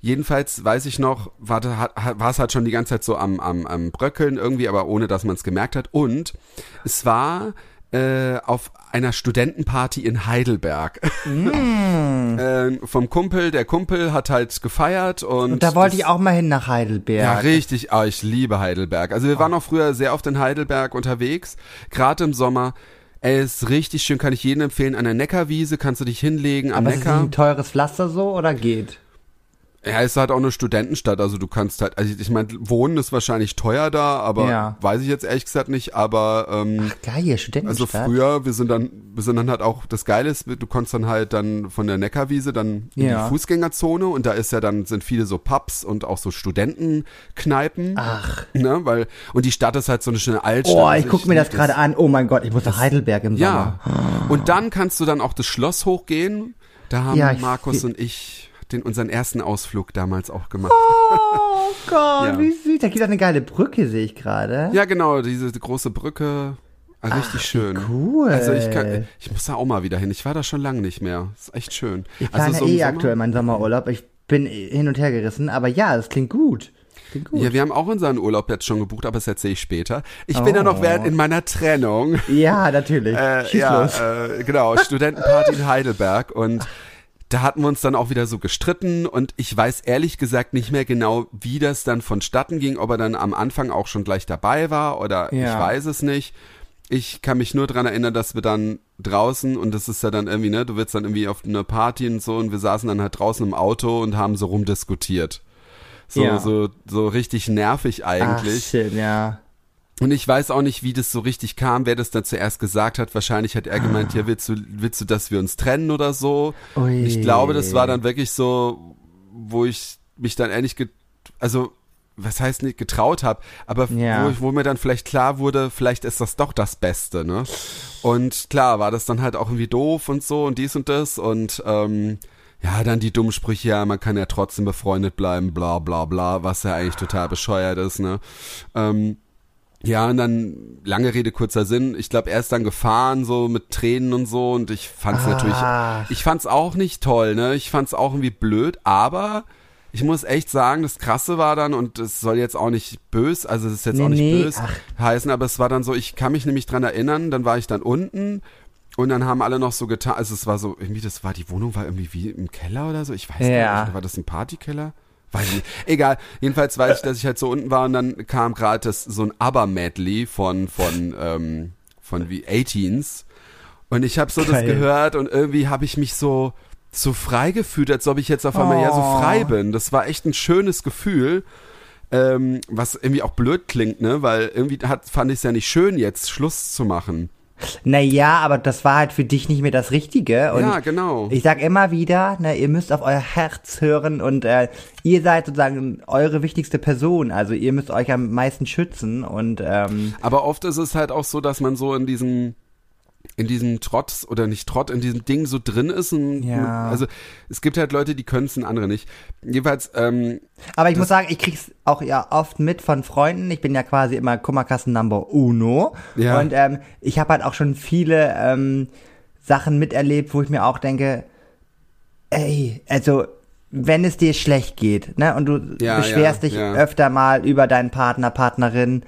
jedenfalls weiß ich noch, war es halt schon die ganze Zeit so am, am, am Bröckeln irgendwie, aber ohne dass man es gemerkt hat. Und es war äh, auf einer Studentenparty in Heidelberg. äh, vom Kumpel, der Kumpel hat halt gefeiert und, Und da wollte das- ich auch mal hin nach Heidelberg. ja, richtig. Ah, ich liebe Heidelberg. Also wir waren auch früher sehr oft in Heidelberg unterwegs, gerade im Sommer. Ey, ist richtig schön, kann ich jedem empfehlen. An der Neckarwiese kannst du dich hinlegen am Aber ist es Neckar. ein teures Pflaster so oder geht? Ja, es ist halt auch eine Studentenstadt, also du kannst halt, also ich meine, Wohnen ist wahrscheinlich teuer da, aber Ja. weiß ich jetzt ehrlich gesagt nicht, aber ähm, Geil, also Studentenstadt. früher, wir sind dann, wir sind dann halt auch, das Geile ist, du konntest dann halt dann von der Neckarwiese dann in Ja. die Fußgängerzone und da ist ja dann, sind viele so Pubs und auch so Studentenkneipen. Ach. Ne, weil, und die Stadt ist halt so eine schöne Altstadt. Oh, Also ich guck mir das gerade an. Oh mein Gott, ich muss nach Heidelberg im Ja. Sommer. Und dann kannst du dann auch das Schloss hochgehen. Da haben Ja, Markus und ich den unseren ersten Ausflug damals auch gemacht. Oh Gott, Ja. wie süß. Da gibt es eine geile Brücke, sehe ich gerade. Ja, genau, diese große Brücke. Ah, richtig schön. cool. Also ich kann, ich muss da auch mal wieder hin. Ich war da schon lange nicht mehr. Ist echt schön. Ich also plane so im eh Sommer- aktuell meinen Sommerurlaub. Ich bin hin und her gerissen, aber ja, das klingt gut. Klingt gut. Ja, wir haben auch unseren Urlaub jetzt schon gebucht, aber das erzähle ich später. Ich bin ja Oh. noch während in meiner Trennung. Ja, natürlich. Äh, Schieß ja, los. äh, genau, Studentenparty in Heidelberg und da hatten wir uns dann auch wieder so gestritten und ich weiß ehrlich gesagt nicht mehr genau, wie das dann vonstatten ging, ob er dann am Anfang auch schon gleich dabei war oder Ja. ich weiß es nicht. Ich kann mich nur dran erinnern, dass wir dann draußen und das ist ja dann irgendwie, ne, du wirst dann irgendwie auf eine Party und so und wir saßen dann halt draußen im Auto und haben so rumdiskutiert. So, Ja. so, so richtig nervig Ach, eigentlich. shit, ja. Und ich weiß auch nicht, wie das so richtig kam, wer das dann zuerst gesagt hat. Wahrscheinlich hat er gemeint, ja, willst du, willst du, dass wir uns trennen oder so? Ui. Ich glaube, das war dann wirklich so, wo ich mich dann ehrlich, also was heißt nicht getraut habe, aber Ja. wo, ich- wo mir dann vielleicht klar wurde, vielleicht ist das doch das Beste, ne? Und klar war das dann halt auch irgendwie doof und so und dies und das und ähm, ja, dann die dummen Sprüche, ja, man kann ja trotzdem befreundet bleiben, bla bla bla, was ja eigentlich total bescheuert ist, ne? Ähm, ja, und dann lange Rede, kurzer Sinn. Ich glaube, er ist dann gefahren, so mit Tränen und so. Und ich fand's Ach. natürlich, ich fand's auch nicht toll, ne? Ich fand's auch irgendwie blöd, aber ich muss echt sagen, das Krasse war dann, und es soll jetzt auch nicht bös, also es ist jetzt Nee, auch nicht nee, bös ach. heißen, aber es war dann so, ich kann mich nämlich dran erinnern, dann war ich dann unten und dann haben alle noch so getan, also es war so, irgendwie, das war, die Wohnung war irgendwie wie im Keller oder so, ich weiß Ja. gar nicht, war das ein Partykeller? Weiß ich nicht. Egal. Jedenfalls weiß ich, dass ich halt so unten war und dann kam gerade das so ein ABBA-Medley von, von, ähm, von wie 18s. Und ich habe so das Geil. gehört und irgendwie habe ich mich so, so frei gefühlt, als ob ich jetzt auf einmal ja so Oh. frei bin. Das war echt ein schönes Gefühl. Ähm, was irgendwie auch blöd klingt, ne? Weil irgendwie hat, fand ich es ja nicht schön, jetzt Schluss zu machen. Naja, aber das war halt für dich nicht mehr das Richtige. Und ja, genau. Ich sag immer wieder, ne, ihr müsst auf euer Herz hören und äh, ihr seid sozusagen eure wichtigste Person. Also ihr müsst euch am meisten schützen und ähm, Aber oft ist es halt auch so, dass man so in diesem in diesem Trott oder nicht Trott, in diesem Ding so drin ist. Und, Ja. Also es gibt halt Leute, die können es und andere nicht. Jedenfalls, ähm, aber ich muss sagen, ich krieg's auch ja oft mit von Freunden. Ich bin ja quasi immer Kummerkasten Number Uno Ja. und ähm, ich habe halt auch schon viele ähm, Sachen miterlebt, wo ich mir auch denke, ey, also wenn es dir schlecht geht, ne, und du Ja, beschwerst ja, dich öfter mal über deinen Partner, Partnerin,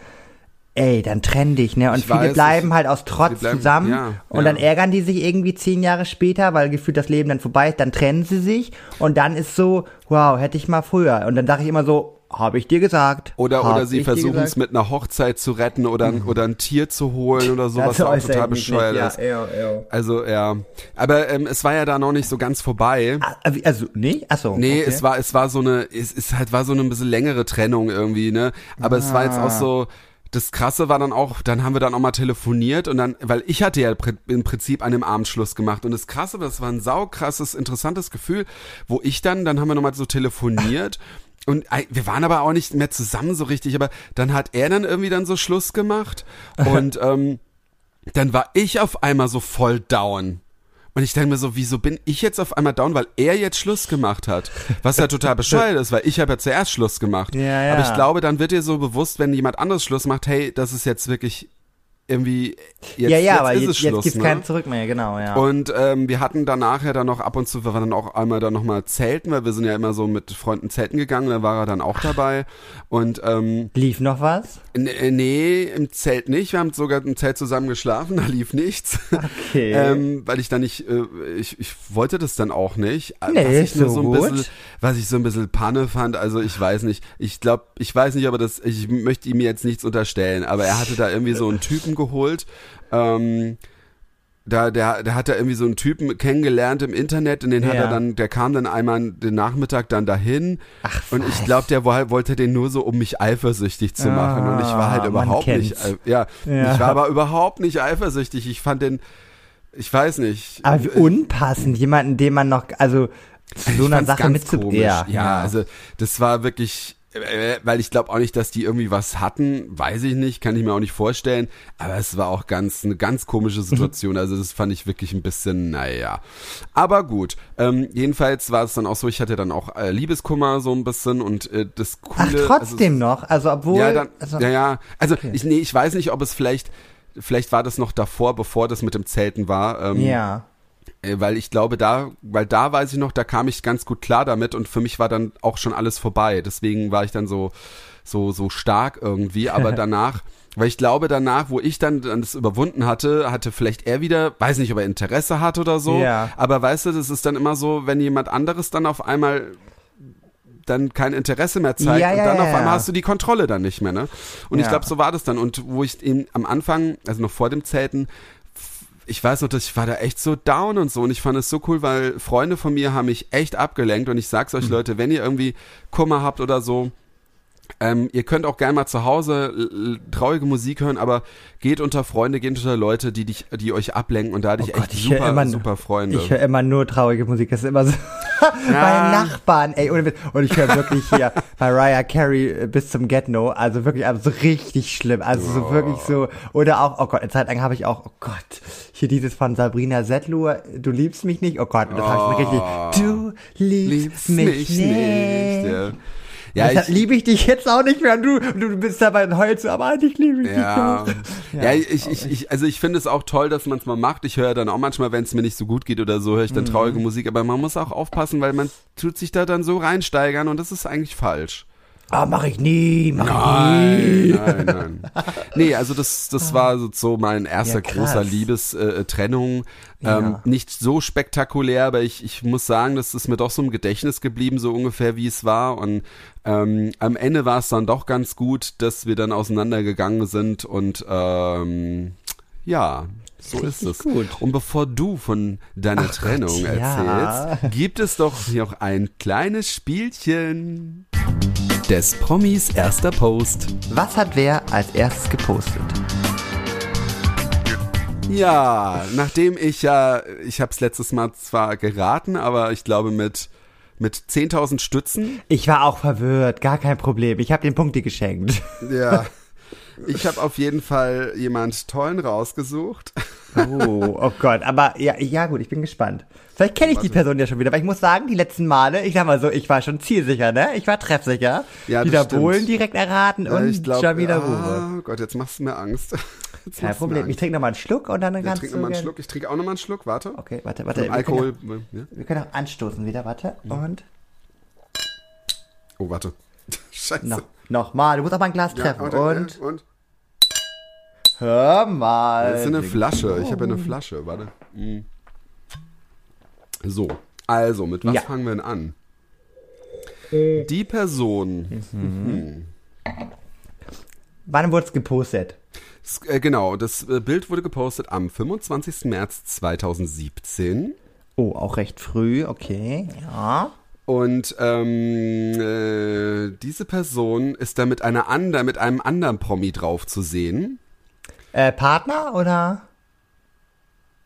ey, dann trenn dich, ne? Und Ich viele weiß, bleiben halt aus Trotz bleiben- zusammen ja, und ja. dann ärgern die sich irgendwie zehn Jahre später, weil gefühlt das Leben dann vorbei ist, dann trennen sie sich und dann ist so, wow, hätte ich mal früher. Und dann dachte ich immer so, habe ich dir gesagt. oder, oder sie versuchen es mit einer Hochzeit zu retten oder, ein- oder ein Tier zu holen oder so, was auch total bescheuert nicht, ist. Ja, ja, ja. Also, ja. Aber ähm, es war ja da noch nicht so ganz vorbei. Ah, wie- Also, nee? Achso. Nee, okay. es war, es war so eine, es ist halt, war so eine ein bisschen längere Trennung irgendwie, ne? Aber es war jetzt Ah. auch so, das Krasse war dann auch, dann haben wir dann auch mal telefoniert und dann, weil ich hatte ja im Prinzip an dem Abend Schluss gemacht und das Krasse, das war ein saukrasses, interessantes Gefühl, wo ich dann, dann haben wir nochmal so telefoniert und wir waren aber auch nicht mehr zusammen so richtig, aber dann hat er dann irgendwie dann so Schluss gemacht und ähm, dann war ich auf einmal so voll down. Und ich denke mir so, wieso bin ich jetzt auf einmal down, weil er jetzt Schluss gemacht hat? Was ja total bescheuert ist, weil ich habe ja zuerst Schluss gemacht. Ja, ja. Aber ich glaube, dann wird dir so bewusst, wenn jemand anderes Schluss macht, hey, das ist jetzt wirklich irgendwie, jetzt, ja, ja, jetzt aber ist jetzt, es jetzt Schluss. gibt's ne? kein Zurück mehr, genau, ja. Und ähm, wir hatten danach ja dann noch ab und zu, wir waren dann auch einmal dann nochmal zelten, weil wir sind ja immer so mit Freunden zelten gegangen, da war er dann auch dabei. Und ähm, Lief noch was? n- nee, im Zelt nicht, wir haben sogar im Zelt zusammen geschlafen, da lief nichts. Okay. Ähm, weil ich da nicht, äh, ich, ich wollte das dann auch nicht. Äh, Nee, was ich nur so so ein bisschen, was ich so ein bisschen Panne fand, also ich weiß nicht, ich glaube, ich weiß nicht, aber das, ich möchte ihm jetzt nichts unterstellen, aber er hatte da irgendwie so einen Typen geholt, ähm, da, der, der hat da irgendwie so einen Typen kennengelernt im Internet und den hat Ja. er dann, der kam dann einmal den Nachmittag dann dahin Ach, und ich glaube, der woll- wollte den nur so, um mich eifersüchtig zu machen und ich war halt Ah, überhaupt nicht, ja, Ja. ich war aber überhaupt nicht eifersüchtig, ich fand den, ich weiß nicht. aber wie unpassend, jemanden, den man noch, also zu so einer Sache ganz mitzu... komisch. Ja, ja, also das war wirklich, äh, weil ich glaube auch nicht, dass die irgendwie was hatten, weiß ich nicht, kann ich mir auch nicht vorstellen, aber es war auch ganz eine ganz komische Situation, also das fand ich wirklich ein bisschen, naja. Aber gut, ähm, jedenfalls war es dann auch so, ich hatte dann auch äh, Liebeskummer so ein bisschen und äh, das Ach, Coole... trotzdem noch, also obwohl... ja, dann, also, ja, ja. Also Okay. ich, nee, ich weiß nicht, ob es vielleicht, vielleicht war das noch davor, bevor das mit dem Zelten war. Ähm, ja. Äh, weil ich glaube, da, weil da weiß ich noch, da kam ich ganz gut klar damit und für mich war dann auch schon alles vorbei. Deswegen war ich dann so, so, so stark irgendwie. Aber danach, weil ich glaube, danach, wo ich dann, dann das überwunden hatte, hatte vielleicht er wieder, weiß nicht, ob er Interesse hat oder so. Ja. Aber weißt du, das ist dann immer so, wenn jemand anderes dann auf einmal dann kein Interesse mehr zeigt Ja, und dann ja, auf einmal hast du die Kontrolle dann nicht mehr, ne? Und ich glaube, so war das dann. Und wo ich eben am Anfang, also noch vor dem Zelten, ich weiß noch, dass ich war da echt so down und so und ich fand es so cool, weil Freunde von mir haben mich echt abgelenkt und ich sag's Mhm. euch Leute, wenn ihr irgendwie Kummer habt oder so, ähm, ihr könnt auch gerne mal zu Hause traurige Musik hören, aber geht unter Freunde, geht unter Leute, die dich, die euch ablenken und da hatte Oh ich Gott, echt ich super, immer- super Freunde. Ich höre immer nur traurige Musik, das ist immer so... Bei Nachbarn, ey. Und ich höre wirklich hier Mariah Carey äh, bis zum Get-No, also wirklich, also so richtig schlimm, also so wirklich so, oder auch, oh Gott, eine Zeit lang habe ich auch, oh Gott, hier dieses von Sabrina Settler, du liebst mich nicht, oh Gott, das habe ich richtig, du liebst, Liebst mich, nicht. Ja, ja Deshalb ich, liebe ich dich jetzt auch nicht mehr und du, du bist dabei und heulst aber eigentlich liebe ich ja. dich ja, Ja, ich, ich, ich, also ich finde es auch toll, dass man es mal macht. Ich höre dann auch manchmal, wenn es mir nicht so gut geht oder so, höre ich Mhm. dann traurige Musik. Aber man muss auch aufpassen, weil man tut sich da dann so reinsteigern und das ist eigentlich falsch. Ah, mach ich nie, mach ich nie. Nein, nein, nein. Nee, also das, das war so- mein erster Ja, großer Liebestrennung. Äh. Ja. ähm, nicht so spektakulär, aber ich, ich muss sagen, das ist mir doch so im Gedächtnis geblieben, so ungefähr wie es war. Und ähm, am Ende war es dann doch ganz gut, dass wir dann auseinandergegangen sind und ähm, ja, so ist es. gut. Und bevor du von deiner Trennung Gott, ja. erzählst, gibt es doch hier auch ein kleines Spielchen. Des Promis erster Post. Was hat wer als erstes gepostet? Ja, nachdem ich ja, ich habe es letztes Mal zwar geraten, aber ich glaube mit mit 10.000 Stützen. Ich war auch verwirrt, gar kein Problem. Ich habe den Punkt dir geschenkt. Ja. Ich habe auf jeden Fall jemand tollen rausgesucht. Oh, oh Gott, aber ja, ja gut, ich bin gespannt. Vielleicht kenne ich die Person ja schon wieder, weil ich muss sagen, die letzten Male, ich sag mal so, ich war schon zielsicher, ne? Ich war treffsicher. Ja, wieder. Bohlen direkt erraten Äh, und ich glaub, schon wieder ah, Ruhe. Gott, jetzt machst du mir Angst. Jetzt Kein Problem. Ich trinke nochmal einen Schluck und dann Ja, kannst trink du. nochmal einen Schluck. Ich trinke auch nochmal einen Schluck, warte. Okay, warte, warte. Wir können Alkohol. ja. Ja, wir können auch anstoßen wieder, warte. Und Oh, warte. Scheiße. noch, nochmal. Du musst auch mal ein Glas Ja, treffen. warte, und ja, und? hör mal. Das ist eine Flasche. Ich habe ja eine Flasche. Warte. Mm. So, also, mit was Ja. fangen wir denn an? Die Person, Wann wurde es gepostet? äh, genau, das äh, Bild wurde gepostet am 25. März 2017. Oh, auch recht früh, okay. Ja. Und ähm, äh, diese Person ist da mit einer anderen, mit einem anderen Promi drauf zu sehen. Äh, Partner oder?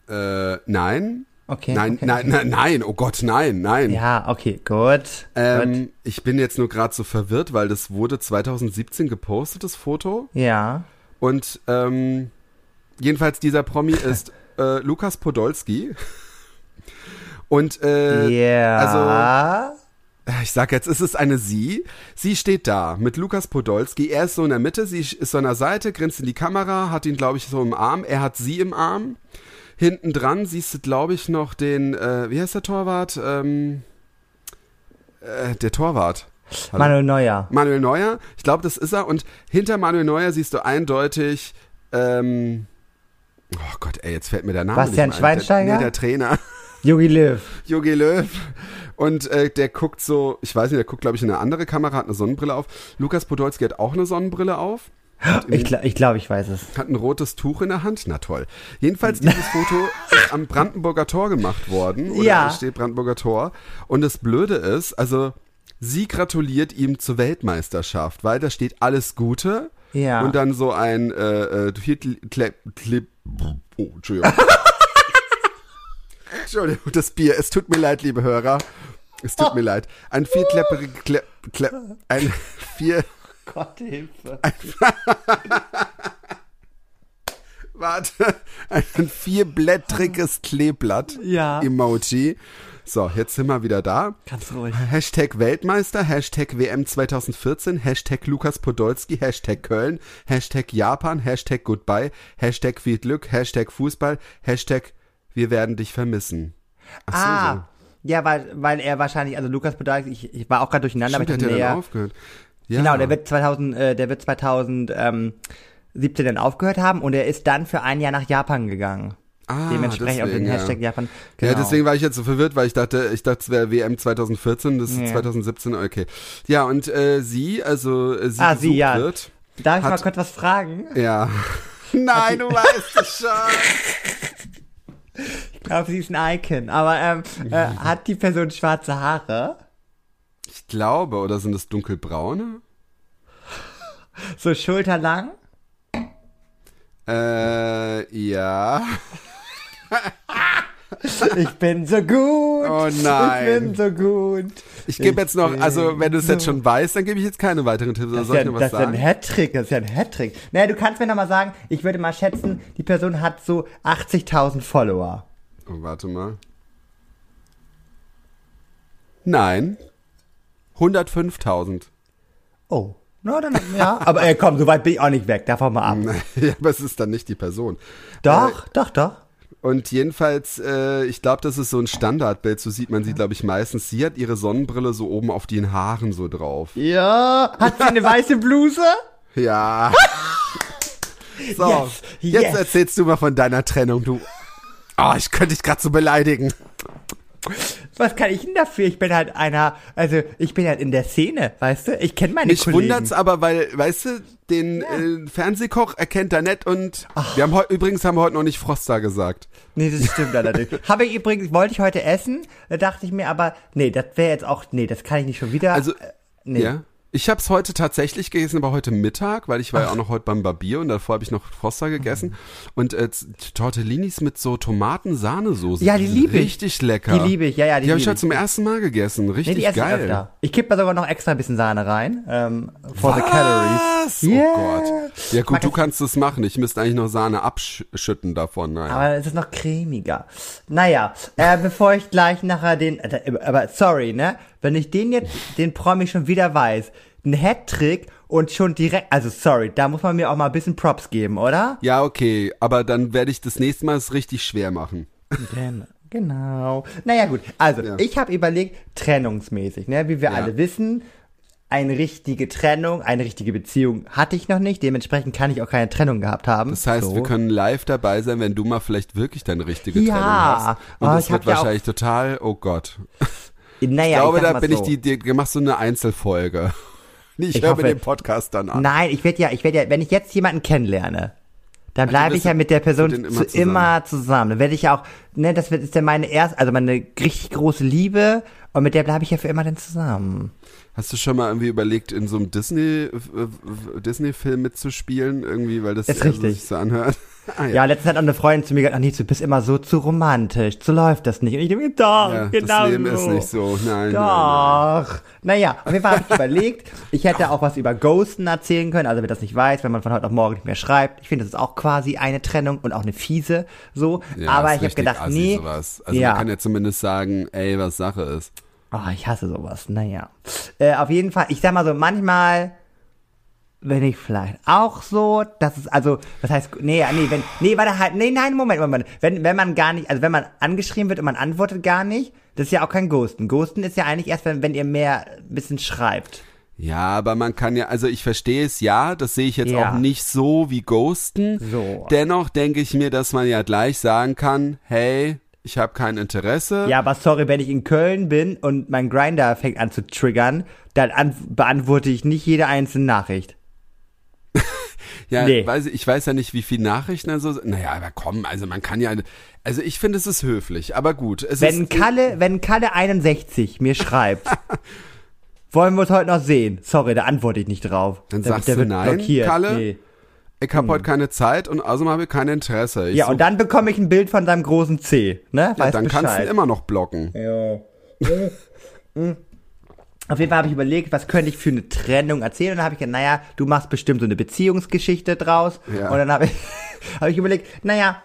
Äh, nein. Okay. nein, okay, nein, okay. nein, nein, oh Gott, nein, nein. Ja, okay, gut. gut. Ähm, ich bin jetzt nur gerade so verwirrt, weil das wurde 2017 gepostet, das Foto. Ja. Und ähm, jedenfalls dieser Promi ist äh, Lukas Podolski. Und äh, Ja. ich sag jetzt, es ist eine Sie. Sie steht da mit Lukas Podolski. Er ist so in der Mitte, sie ist so an der Seite, grinst in die Kamera, hat ihn, glaube ich, so im Arm. Er hat sie im Arm. Hinten dran siehst du, glaube ich, noch den, äh, wie heißt der Torwart? Ähm, äh, der Torwart. Hallo? Manuel Neuer. Manuel Neuer, ich glaube, das ist er. Und hinter Manuel Neuer siehst du eindeutig, ähm, oh Gott, ey, jetzt fällt mir der Name Bastian nicht mehr ein. Schweinsteiger? Der, nee, der Trainer, Jogi Löw. Jogi Löw. Und äh, der guckt so, ich weiß nicht, der guckt, glaube ich, in eine andere Kamera, hat eine Sonnenbrille auf. Lukas Podolski hat auch eine Sonnenbrille auf. Ich glaube, ich, glaub, ich weiß es. Hat ein rotes Tuch in der Hand. Na toll. Jedenfalls, dieses Foto ist am Brandenburger Tor gemacht worden. Oder Ja. da steht Brandenburger Tor. Und das Blöde ist, also, sie gratuliert ihm zur Weltmeisterschaft, weil da steht alles Gute. Ja. Und dann so ein äh, äh, Clip. Oh, Entschuldigung. Entschuldigung, das Bier. Es tut mir leid, liebe Hörer. Es tut mir leid. Ein vierklepperige Kle Kle ein vier Gott Hilfe. Warte, ein vierblättriges Kleeblatt. Ja. Emoji. So, jetzt sind wir wieder da. Ganz ruhig. Hashtag Weltmeister, Hashtag WM 2014, Hashtag Lukas Podolski, Hashtag Köln, Hashtag Japan, Hashtag Goodbye, Hashtag viel Glück, Hashtag Fußball, Hashtag Wir werden dich vermissen. Ach so, Ah. Ja, weil, weil er wahrscheinlich, also Lukas Podolski, ich, ich war auch gerade so. durcheinander, Stimmt, aber ich hat dachte, dann aufgehört. Ja. Genau, der wird 2000, äh, der wird 2017 dann aufgehört haben und er ist dann für ein Jahr nach Japan gegangen. ah, Dementsprechend auf den deswegen, Hashtag ja. Japan. Genau. Ja, deswegen war ich jetzt so verwirrt, weil ich dachte, ich dachte, es wäre WM 2014, das ist Ja. 2017, okay. Ja, und äh, sie, also äh, sie Ah, sie, ja. wird. Darf ich hat- mal kurz was fragen? Ja. Nein, du weißt es schon. Ich glaube, sie ist ein Icon. Aber ähm, äh, hat die Person schwarze Haare? Ich glaube, oder sind es dunkelbraune? So schulterlang? Äh, ja. Ich bin so gut. Oh nein. Ich bin so gut. Ich gebe jetzt noch, also wenn du es jetzt so- schon weißt, dann gebe ich jetzt keine weiteren Tipps. Das soll ist ich ja, noch das was ist ja ein sagen? Hattrick, das ist ja ein Hattrick. Naja, du kannst mir noch mal sagen, ich würde mal schätzen, die Person hat so 80.000 Follower. Oh, warte mal. Nein. 105.000. Oh. Na, dann, ja. Aber ey, komm, so weit bin ich auch nicht weg. Davon mal ab. ja, aber es ist dann nicht die Person. Doch, doch, doch. Und jedenfalls, äh, ich glaube, das ist so ein Standardbild. So sieht man sie, glaube ich, meistens. Sie hat ihre Sonnenbrille so oben auf den Haaren so drauf. Ja. Hat sie eine weiße Bluse? Ja. so, Yes, jetzt yes. erzählst du mal von deiner Trennung, du. Ah, ich könnte dich gerade so beleidigen. Was kann ich denn dafür? Ich bin halt einer, also ich bin halt in der Szene, weißt du? Ich kenne meine Mich Kollegen. wundert's aber, weil, weißt du, den äh, Fernsehkoch erkennt er nicht und wir haben heute, übrigens haben wir heute noch nicht Froster gesagt. Nee, das stimmt allerdings. Habe ich übrigens, wollte ich heute essen, da dachte ich mir aber, nee, das wäre jetzt auch, nee, das kann ich nicht schon wieder. Also, äh, nee. Ja. Ich habe es heute tatsächlich gegessen, aber heute Mittag, weil ich war ja auch noch heute beim Barbier und davor habe ich noch Froster gegessen. Und äh, Tortellinis mit so Tomaten-Sahnesoße. Ja, die liebe ich. Richtig lecker. Die liebe ich, ja, ja, die Die habe ich heute zum ersten Mal gegessen. Nee, Richtig die esse geil. ich öfter. Ich kippe da sogar noch extra ein bisschen Sahne rein, ähm, for the calories. Was? Oh Yeah. Gott. Ja gut, Mag du kannst das machen. Ich müsste eigentlich noch Sahne abschütten davon. Naja. Aber es ist noch cremiger. Naja, äh, bevor ich gleich nachher den, äh, aber sorry, ne? Wenn ich den jetzt, den Promi schon wieder weiß, ein Hattrick und schon direkt, also sorry, da muss man mir auch mal ein bisschen Props geben, oder? ja, okay. Aber dann werde ich das nächste Mal es richtig schwer machen. Gen- Genau. Naja, gut. Also, Ja. ich habe überlegt, trennungsmäßig, ne? Wie wir Ja. alle wissen, eine richtige Trennung, eine richtige Beziehung hatte ich noch nicht. Dementsprechend kann ich auch keine Trennung gehabt haben. Das heißt, so. wir können live dabei sein, wenn du mal vielleicht wirklich deine richtige Ja. Trennung hast. Und Oh, das wird wahrscheinlich total, oh Gott. Naja, Ich glaube, sag da bin so. ich die, die, du machst so eine Einzelfolge. Ich, Ich höre hoffe- mir den Podcast dann an. Nein, ich werde ja, ich werde ja, wenn ich jetzt jemanden kennenlerne, dann bleibe ich ja mit der Person mit immer, zu, immer zusammen. Dann werde ich ja auch, ne, das wird, ist ja meine erste, also meine richtig große Liebe und mit der bleibe ich ja für immer dann zusammen. Hast du schon mal irgendwie überlegt, in so einem Disney, äh, Disney-Film mitzuspielen? Irgendwie, weil das Ist eher so richtig. sich so anhört. Ah, Ja, letztens hat eine Freundin zu mir gesagt, nee, du bist immer so zu romantisch, so läuft das nicht. Und ich denke, doch, Ja, genau das Leben so. ist nicht so. Nein, nein, nein. Doch. Naja, auf jeden Fall habe ich überlegt, ich hätte auch was über Ghosten erzählen können, also wer das nicht weiß, wenn man von heute auf morgen nicht mehr schreibt. Ich finde, das ist auch quasi eine Trennung und auch eine fiese, so. Ja, Aber ich habe gedacht, assi, nee. Sowas. Also ja. man kann ja zumindest sagen, ey, was Sache ist. Oh, ich hasse sowas. Naja. Äh, auf jeden Fall, ich sag mal so, manchmal bin ich vielleicht auch so, dass es, also, was heißt, nee, nee, wenn, nee, warte halt, nee, nein, Moment, Moment, wenn, wenn man gar nicht, also wenn man angeschrieben wird und man antwortet gar nicht, das ist ja auch kein Ghosten. Ghosten ist ja eigentlich erst, wenn, wenn ihr mehr ein bisschen schreibt. Ja, aber man kann ja, also ich verstehe es ja, das sehe ich jetzt Ja. auch nicht so wie Ghosten. So. Dennoch denke ich mir, dass man ja gleich sagen kann, hey, ich habe kein Interesse. Ja, aber sorry, wenn ich in Köln bin und mein Grinder fängt an zu triggern, dann an, beantworte ich nicht jede einzelne Nachricht. Ja, Nee. weiß ich, weiß ja nicht, wie viele Nachrichten also. Naja, aber komm, also man kann ja. Also ich finde, es ist höflich, aber gut. Es Wenn ist, Kalle, wenn Kalle 61 mir schreibt, wollen wir es heute noch sehen? Sorry, da antworte ich nicht drauf. Dann Der- sagst der du nein, blockiert. Kalle? Nee. ich habe heute keine Zeit und außerdem habe ich kein Interesse. Ich Ja, und dann bekomme ich ein Bild von seinem großen C, ne? ja, dann kannst du Bescheid. ihn immer noch blocken. Ja. Auf jeden Fall habe ich überlegt, was könnte ich für eine Trennung erzählen. Und dann habe ich gedacht, naja, du machst bestimmt so eine Beziehungsgeschichte draus. Ja. Und dann habe ich, habe ich überlegt, naja,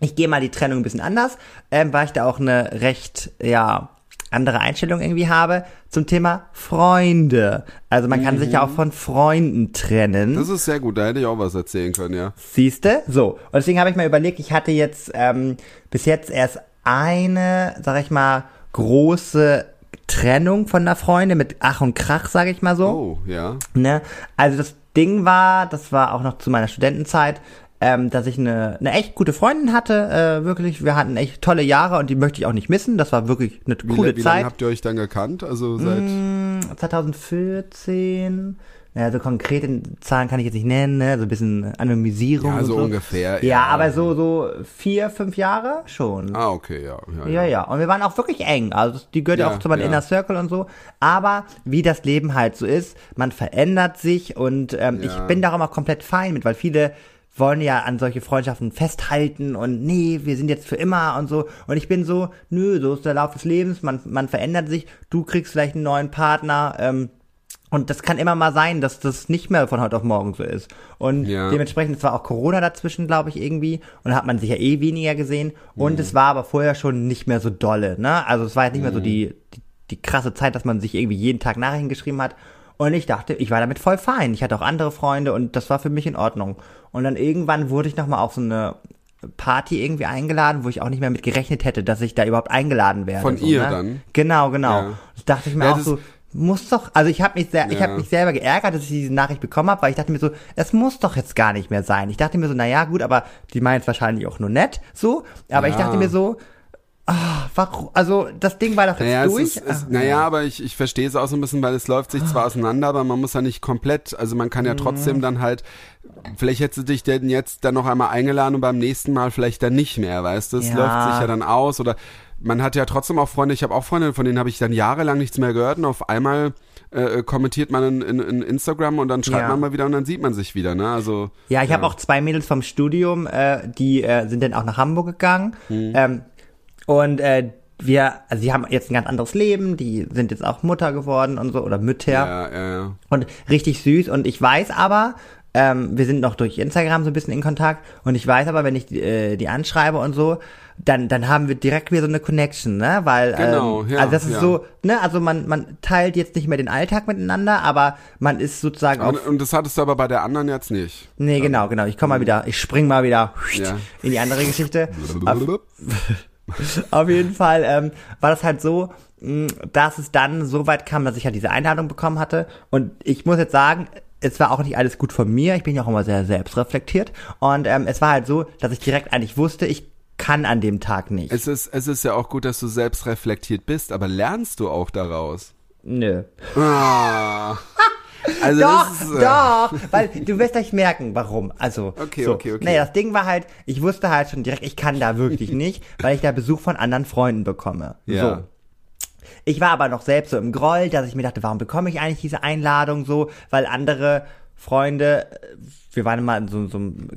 ich gehe mal die Trennung ein bisschen anders, ähm, weil ich da auch eine recht, ja, andere Einstellung irgendwie habe zum Thema Freunde. Also man kann sich ja auch von Freunden trennen. Das ist sehr gut, da hätte ich auch was erzählen können, ja. Siehste? So. Und deswegen habe ich mal überlegt, ich hatte jetzt ähm, bis jetzt erst eine, sag ich mal, große Trennung von einer Freundin mit Ach und Krach, sage ich mal so. Oh, ja. Ne? Also das Ding war, das war auch noch zu meiner Studentenzeit, ähm, dass ich eine, eine echt gute Freundin hatte, äh, wirklich. Wir hatten echt tolle Jahre und die möchte ich auch nicht missen. Das war wirklich eine Wie, coole wie lange Zeit. habt ihr euch dann gekannt? Also seit. Mm, 2014. Ja, so konkrete Zahlen kann ich jetzt nicht nennen, ne? So ein bisschen Anonymisierung. Ja, und so so ungefähr. Ja, aber so, so vier, fünf Jahre schon. Ah, okay, ja. Ja, Ja, ja. Und wir waren auch wirklich eng. Also die gehört ja Ja, auch zu meinem ja. Inner Circle und so. Aber wie das Leben halt so ist, man verändert sich und ähm, ich Ja. bin darum auch komplett fein mit, weil viele wollen ja an solche Freundschaften festhalten und nee, wir sind jetzt für immer und so. Und ich bin so, nö, so ist der Lauf des Lebens, man, man verändert sich, du kriegst vielleicht einen neuen Partner, ähm, und das kann immer mal sein, dass das nicht mehr von heute auf morgen so ist. Und Ja. dementsprechend, es war auch Corona dazwischen, glaube ich, irgendwie. Und da hat man sich ja eh weniger gesehen. Und es war aber vorher schon nicht mehr so dolle, ne? Also es war jetzt nicht mehr so die, die, die krasse Zeit, dass man sich irgendwie jeden Tag Nachrichten geschrieben hat. Und ich dachte, ich war damit voll fein. Ich hatte auch andere Freunde und das war für mich in Ordnung. Und dann irgendwann wurde ich nochmal auf so eine Party irgendwie eingeladen, wo ich auch nicht mehr mit gerechnet hätte, dass ich da überhaupt eingeladen werde. Von so, ihr ne? dann? Genau, genau. Ja. Das dachte ich mir Ja, auch so, muss doch, also ich habe mich sehr, ich Ja. habe mich selber geärgert, dass ich diese Nachricht bekommen habe, weil ich dachte mir so, es muss doch jetzt gar nicht mehr sein. Ich dachte mir so, naja, gut, aber die meint es wahrscheinlich auch nur nett, so, aber ich Ja. dachte mir so, ah, warum, also das Ding war doch jetzt Naja, es durch. ist, es, Ah, naja, aber ich, ich verstehe es auch so ein bisschen, weil es läuft sich zwar auseinander, aber man muss ja nicht komplett, also man kann ja Mhm. trotzdem dann halt, vielleicht hättest du dich denn jetzt dann noch einmal eingeladen und beim nächsten Mal vielleicht dann nicht mehr, weißt du? Es Ja. läuft sich ja dann aus oder man hat ja trotzdem auch Freunde, ich habe auch Freunde, von denen habe ich dann jahrelang nichts mehr gehört und auf einmal äh, kommentiert man in, in, in Instagram und dann schreibt Ja. man mal wieder und dann sieht man sich wieder, ne? Also Ja, ich habe auch zwei Mädels vom Studium, äh, die äh, sind dann auch nach Hamburg gegangen. Mhm. Ähm, und äh, wir, also die haben jetzt ein ganz anderes Leben, die sind jetzt auch Mutter geworden und so, oder Mütter. ja, ja, ja. Und richtig süß. Und ich weiß aber, ähm, wir sind noch durch Instagram so ein bisschen in Kontakt. Und ich weiß aber, wenn ich äh, die anschreibe und so, dann, dann haben wir direkt wieder so eine Connection, ne? Weil, Genau, ähm, ja, also das ist ja. so, ne? Also man, man teilt jetzt nicht mehr den Alltag miteinander, aber man ist sozusagen Und, auf und das hattest du aber bei der anderen jetzt nicht. Nee, genau, genau. Ich komme mal wieder, ich spring mal wieder Ja. in die andere Geschichte. Auf, auf jeden Fall ähm, war das halt so, mh, dass es dann so weit kam, dass ich halt diese Einladung bekommen hatte. Und ich muss jetzt sagen, es war auch nicht alles gut von mir. Ich bin ja auch immer sehr selbstreflektiert. Und ähm, es war halt so, dass ich direkt eigentlich wusste, ich kann an dem Tag nicht. Es ist, es ist ja auch gut, dass du selbst reflektiert bist, aber lernst du auch daraus? Nö. Ah. Also Doch, ist, äh, doch, weil du wirst gleich merken, warum. Also, Okay, so. okay, okay. Naja, das Ding war halt, ich wusste halt schon direkt, ich kann da wirklich nicht, weil ich da Besuch von anderen Freunden bekomme. Ja. So. Ich war aber noch selbst so im Groll, dass ich mir dachte, warum bekomme ich eigentlich diese Einladung so, weil andere Freunde, äh, wir waren immer in so, so einem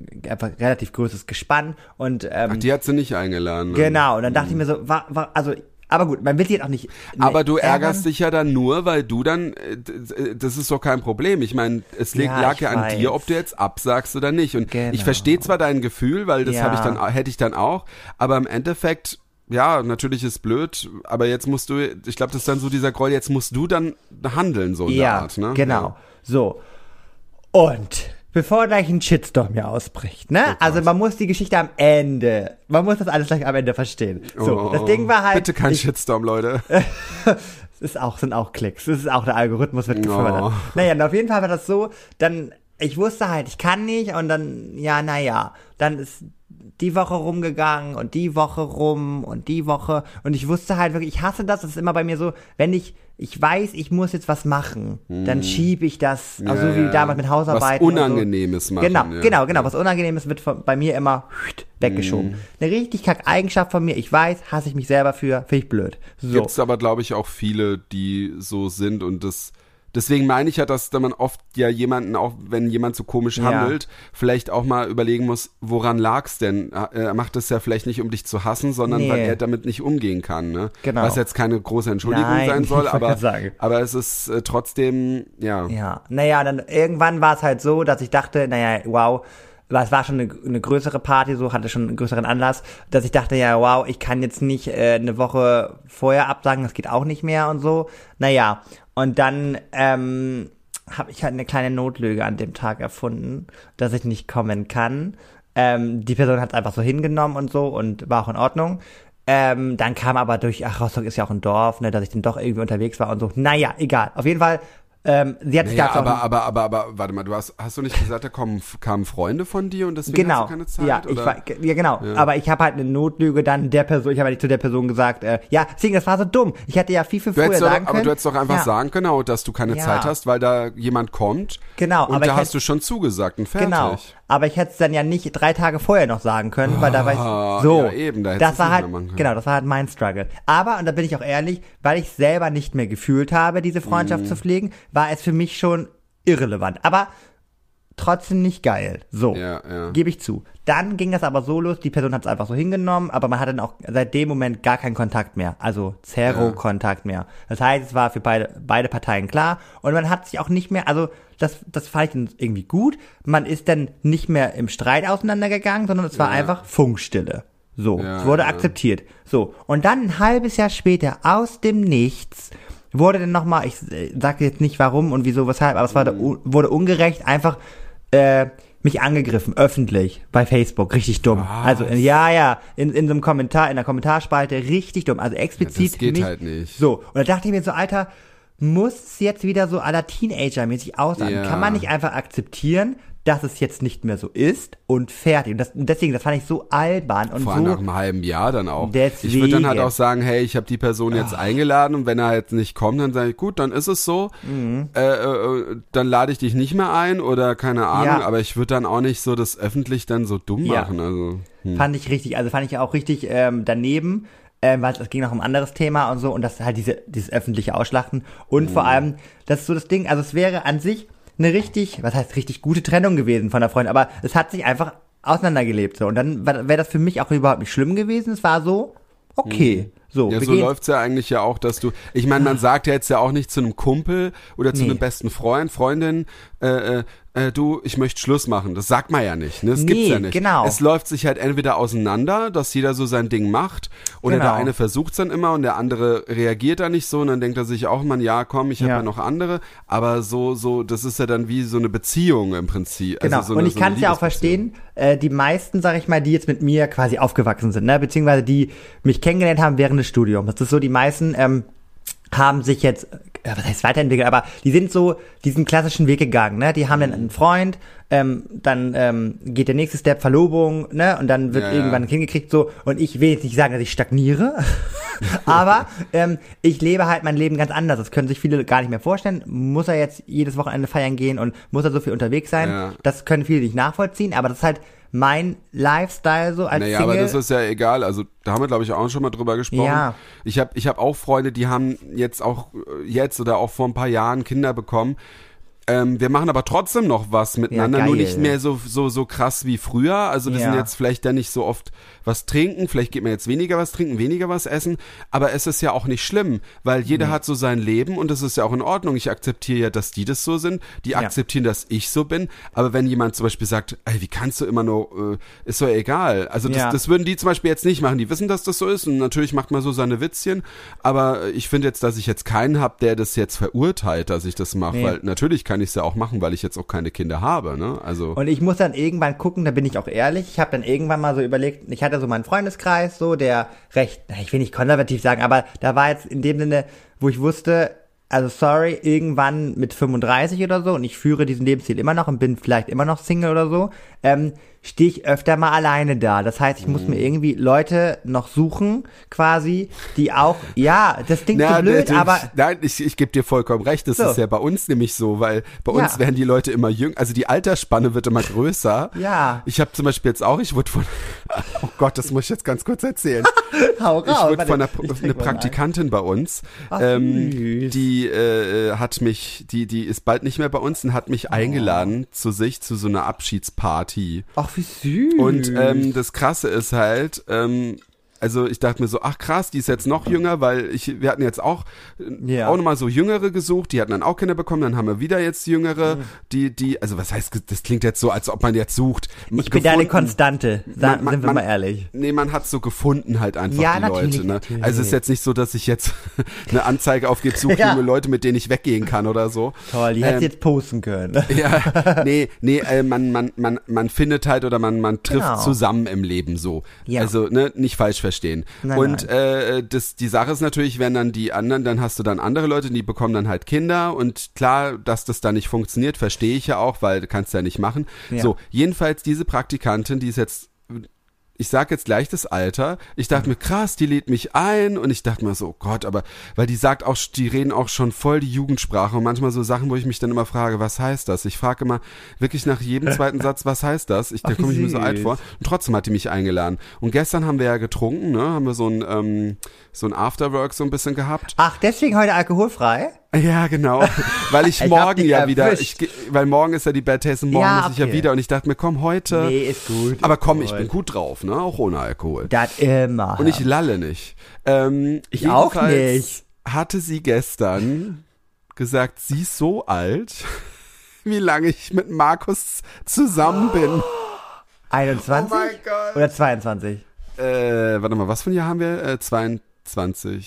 relativ größeres Gespann und ähm, Ach, die hat sie nicht eingeladen. ne? genau, und dann dachte ich mir so, war, war, also, aber gut, man will sie jetzt auch nicht. ne, Aber du ärgerst dich ja dann nur, weil du dann, äh, d- das ist doch kein Problem. Ich meine, es lag, Ja, ja an weiß. dir, ob du jetzt absagst oder nicht. Und Genau. ich verstehe zwar dein Gefühl, weil das Ja. habe ich dann, hätte ich dann auch, aber im Endeffekt, ja, natürlich ist blöd, aber jetzt musst du, ich glaube, das ist dann so dieser Groll, jetzt musst du dann handeln, so in der Ja, Art, ne? genau. So. Und bevor gleich ein Shitstorm hier ausbricht, ne? also man muss die Geschichte am Ende, man muss das alles gleich am Ende verstehen. So, Oh, das Ding war halt, Bitte kein ich, Shitstorm, Leute. es ist auch, sind auch Klicks, es ist auch der Algorithmus wird gefördert. Oh. Naja, und auf jeden Fall war das so, dann, ich wusste halt, ich kann nicht und dann, ja, naja, dann ist die Woche rumgegangen und die Woche rum und die Woche und ich wusste halt wirklich, ich hasse das, das ist immer bei mir so, wenn ich, ich weiß, ich muss jetzt was machen, dann schiebe ich das, also Hm. Ja, so wie ja. damals mit Hausarbeiten. Was und so. Unangenehmes machen. Genau, ja. genau, genau. Was Unangenehmes wird von, bei mir immer weggeschoben. Mhm. Eine richtig kack Eigenschaft von mir. Ich weiß, hasse ich mich selber für, finde ich blöd. So. Gibt's aber, glaube ich, auch viele, die so sind und das. Deswegen meine ich ja, dass da man oft ja jemanden, auch wenn jemand so komisch Ja. handelt, vielleicht auch mal überlegen muss, woran lag's denn? Er macht das ja vielleicht nicht, um dich zu hassen, sondern Nee. weil er damit nicht umgehen kann. Ne? Genau. Was jetzt keine große Entschuldigung Nein, sein soll, aber, aber es ist äh, trotzdem, ja. Ja, naja, dann irgendwann war es halt so, dass ich dachte, naja, wow, es war schon eine, eine größere Party, so hatte schon einen größeren Anlass, dass ich dachte, ja, wow, ich kann jetzt nicht äh, eine Woche vorher absagen, das geht auch nicht mehr und so. Naja, und dann ähm, habe ich halt eine kleine Notlüge an dem Tag erfunden, dass ich nicht kommen kann. Ähm, die Person hat es einfach so hingenommen und so und war auch in Ordnung. Ähm, dann kam aber durch, ach, Rostock ist ja auch ein Dorf, ne, dass ich dann doch irgendwie unterwegs war und so. Naja, egal. Auf jeden Fall, ähm, sie hat sich Ja, dazu auch aber, aber, aber, aber, warte mal, du hast, hast du nicht gesagt, da kommen, kamen Freunde von dir und deswegen Genau. hast du keine Zeit? ja, ich oder? war, ja, genau. Aber ich habe halt eine Notlüge dann der Person, ich habe halt zu der Person gesagt, äh, ja, deswegen, das war so dumm. Ich hätte ja viel, viel früher hättest doch, sagen aber können. du hättest doch einfach ja, sagen können, oh, dass du keine Ja. Zeit hast, weil da jemand kommt. Genau, Und aber da ich hast du schon zugesagt und fertig. Genau. Aber ich hätte es dann ja nicht drei Tage vorher noch sagen können, weil da war Ah, ich so. ja, eben, da das war halt, genau, das war halt mein Struggle. Aber, und da bin ich auch ehrlich, weil ich selber nicht mehr gefühlt habe, diese. Freundschaft zu pflegen, war es für mich schon irrelevant. Aber trotzdem nicht geil. So, Ja, ja. gebe ich zu. Dann ging das aber so los, die Person hat es einfach so hingenommen, aber man hatte dann auch seit dem Moment gar keinen Kontakt mehr. Also Zero-Kontakt mehr. Das heißt, es war für beide, beide Parteien klar und man hat sich auch nicht mehr, also das, das fand ich dann irgendwie gut. Man ist dann nicht mehr im Streit auseinandergegangen, sondern es war Ja. einfach Funkstille. So, es wurde akzeptiert. So, und dann ein halbes Jahr später, aus dem Nichts, wurde dann nochmal, ich äh, sage jetzt nicht warum und wieso, weshalb, aber es war, Mhm. wurde ungerecht einfach äh, mich angegriffen, öffentlich, bei Facebook, richtig dumm. Also, äh, ja, ja, in, in so einem Kommentar, in der Kommentarspalte, richtig dumm, also explizit das geht mich, halt nicht. So, und da dachte ich mir so, Alter, muss es jetzt wieder so aller Teenager-mäßig aussehen? Ja. Kann man nicht einfach akzeptieren, dass es jetzt nicht mehr so ist und fertig. Und, das, und deswegen, das fand ich so albern und Vor allem so. nach einem halben Jahr dann auch. Deswegen. Ich würde dann halt auch sagen, hey, ich habe die Person jetzt Ah. eingeladen und wenn er jetzt nicht kommt, dann sage ich, gut, dann ist es so. Mhm. Äh, äh, dann lade ich dich nicht mehr ein oder keine Ahnung. Ja. Aber ich würde dann auch nicht so das öffentlich dann so dumm Ja. machen. Also hm. Fand ich richtig, also fand ich auch richtig ähm, daneben, ähm, weil es ging noch um ein anderes Thema und so und das halt diese, dieses öffentliche Ausschlachten und vor allem, das ist so das Ding, also es wäre an sich eine richtig, was heißt richtig gute Trennung gewesen von der Freundin, aber es hat sich einfach auseinandergelebt so. Und dann wäre das für mich auch überhaupt nicht schlimm gewesen, es war so, okay, so, Ja, so läuft's ja eigentlich ja auch, dass du, ich meine, man sagt ja jetzt ja auch nicht zu einem Kumpel oder zu Nee. einem besten Freund, Freundin, äh, äh, äh, du, ich möchte Schluss machen. Das sagt man ja nicht, ne? Das gibt's Nee, ja nicht. genau. Es läuft sich halt entweder auseinander, dass jeder so sein Ding macht, oder Genau. der eine versucht's dann immer und der andere reagiert da nicht so und dann denkt er sich auch, man, ja, komm, ich habe Ja. noch andere, aber so, so, das ist ja dann wie so eine Beziehung im Prinzip. Genau, Also so und eine, ich so kann es ja auch verstehen, äh, die meisten, sag ich mal, die jetzt mit mir quasi aufgewachsen sind, ne, beziehungsweise die mich kennengelernt haben während des Studiums. Das ist so, die meisten ähm, haben sich jetzt, äh, was heißt weiterentwickelt, aber die sind so diesen klassischen Weg gegangen, ne? Die haben dann einen Freund, ähm, dann ähm, geht der nächste Step Verlobung, ne? Und dann wird ja. irgendwann ein Kind gekriegt, so. Und ich will jetzt nicht sagen, dass ich stagniere, aber ähm, ich lebe halt mein Leben ganz anders. Das können sich viele gar nicht mehr vorstellen. Muss er jetzt jedes Wochenende feiern gehen und muss er so viel unterwegs sein? Ja. Das können viele nicht nachvollziehen, aber das ist halt mein Lifestyle so als Naja, Single. aber das ist ja egal. Also da haben wir, glaube ich, auch schon mal drüber gesprochen. Ja. Ich habe ich hab auch Freunde, die haben jetzt auch äh, jetzt oder auch vor ein paar Jahren Kinder bekommen. Ähm, wir machen aber trotzdem noch was miteinander, Ja, nur nicht mehr so, so, so krass wie früher. Also wir Ja. sind jetzt vielleicht dann nicht so oft was trinken, vielleicht geht man jetzt weniger was trinken, weniger was essen, aber es ist ja auch nicht schlimm, weil jeder hat so sein Leben und es ist ja auch in Ordnung. Ich akzeptiere ja, dass die das so sind, die Ja. akzeptieren, dass ich so bin, aber wenn jemand zum Beispiel sagt, ey, wie kannst du immer nur, äh, ist doch egal. Also das, Ja. das würden die zum Beispiel jetzt nicht machen. Die wissen, dass das so ist und natürlich macht man so seine Witzchen, aber ich finde jetzt, dass ich jetzt keinen habe, der das jetzt verurteilt, dass ich das mache, Nee. weil natürlich kann ich es ja auch machen, weil ich jetzt auch keine Kinder habe, ne? Also Und ich muss dann irgendwann gucken, da bin ich auch ehrlich, ich habe dann irgendwann mal so überlegt, ich hatte so meinen Freundeskreis, so, der recht, ich will nicht konservativ sagen, aber da war jetzt in dem Sinne, wo ich wusste, also sorry, irgendwann mit 35 oder so und ich führe diesen Lebensstil immer noch und bin vielleicht immer noch Single oder so, ähm, stehe ich öfter mal alleine da. Das heißt, ich muss Mhm. mir irgendwie Leute noch suchen, quasi, die auch, ja, das klingt so blöd, aber nein, ich, ich gebe dir vollkommen recht. Das So. ist ja bei uns nämlich so, weil bei uns Ja. werden die Leute immer jünger, also die Altersspanne wird immer größer. Ja. Ich habe zum Beispiel jetzt auch, ich wurde von, oh Gott, das muss ich jetzt ganz kurz erzählen. hau Ich raus. wurde Warte, von einer, ich eine. Praktikantin bei uns, Ach, ähm, süß. die äh, hat mich, die die ist bald nicht mehr bei uns und hat Oh. mich eingeladen zu sich zu so einer Abschiedsparty. Ach, wie süß. Und ähm, das Krasse ist halt, ähm, also ich dachte mir so, ach krass, die ist jetzt noch jünger, weil ich, wir hatten jetzt auch, Ja. auch nochmal so Jüngere gesucht, die hatten dann auch Kinder bekommen, dann haben wir wieder jetzt Jüngere, Mhm. die, die, also was heißt, das klingt jetzt so, als ob man jetzt sucht. ich bin deine Gefunden. Konstante, Man- man- sind wir mal ehrlich. Nee, man hat so gefunden halt einfach Ja, die natürlich, Leute. Ne? natürlich. Also es ist jetzt nicht so, dass ich jetzt eine Anzeige aufgebe, suche Ja. junge Leute, mit denen ich weggehen kann oder so. Toll, die Ähm, du jetzt posten können. ja, nee, nee, äh, man, man, man, man findet halt oder man, man trifft Genau. zusammen im Leben so. Ja. Also, ne, nicht falsch verstehen. Nein, und Äh, das, die Sache ist natürlich, wenn dann die anderen, dann hast du dann andere Leute, die bekommen dann halt Kinder und klar, dass das da nicht funktioniert, verstehe ich ja auch, weil du kannst ja nicht machen. Ja. So, jedenfalls diese Praktikantin, die ist jetzt ich sag jetzt gleich das Alter. Ich dachte mir, krass, die lädt mich ein und ich dachte mir so, oh Gott, aber weil die sagt auch, die reden auch schon voll die Jugendsprache und manchmal so Sachen, wo ich mich dann immer frage, was heißt das? Ich frage immer wirklich nach jedem zweiten Satz, was heißt das? Ich, da komme ich mir so alt vor. Und trotzdem hat die mich eingeladen. Und gestern haben wir ja getrunken, ne? Haben wir so ein ähm, so ein Afterwork so ein bisschen gehabt. Ach, deswegen heute alkoholfrei? Ja, genau. Weil ich, Ich morgen ja wieder, ich, weil morgen ist ja die Bad Taste und morgen Ja, muss ich ja wieder und ich dachte mir, komm, heute. Nee, ist gut. aber komm, ich bin gut drauf, ne? Auch ohne Alkohol. Das immer. Und ich lalle nicht. Ähm, Ich auch nicht. hatte sie gestern gesagt, sie ist so alt, wie lange ich mit Markus zusammen bin. 21 Oh mein Gott. oder 22? Äh, warte mal, was für ein Jahr haben wir? Äh, 22.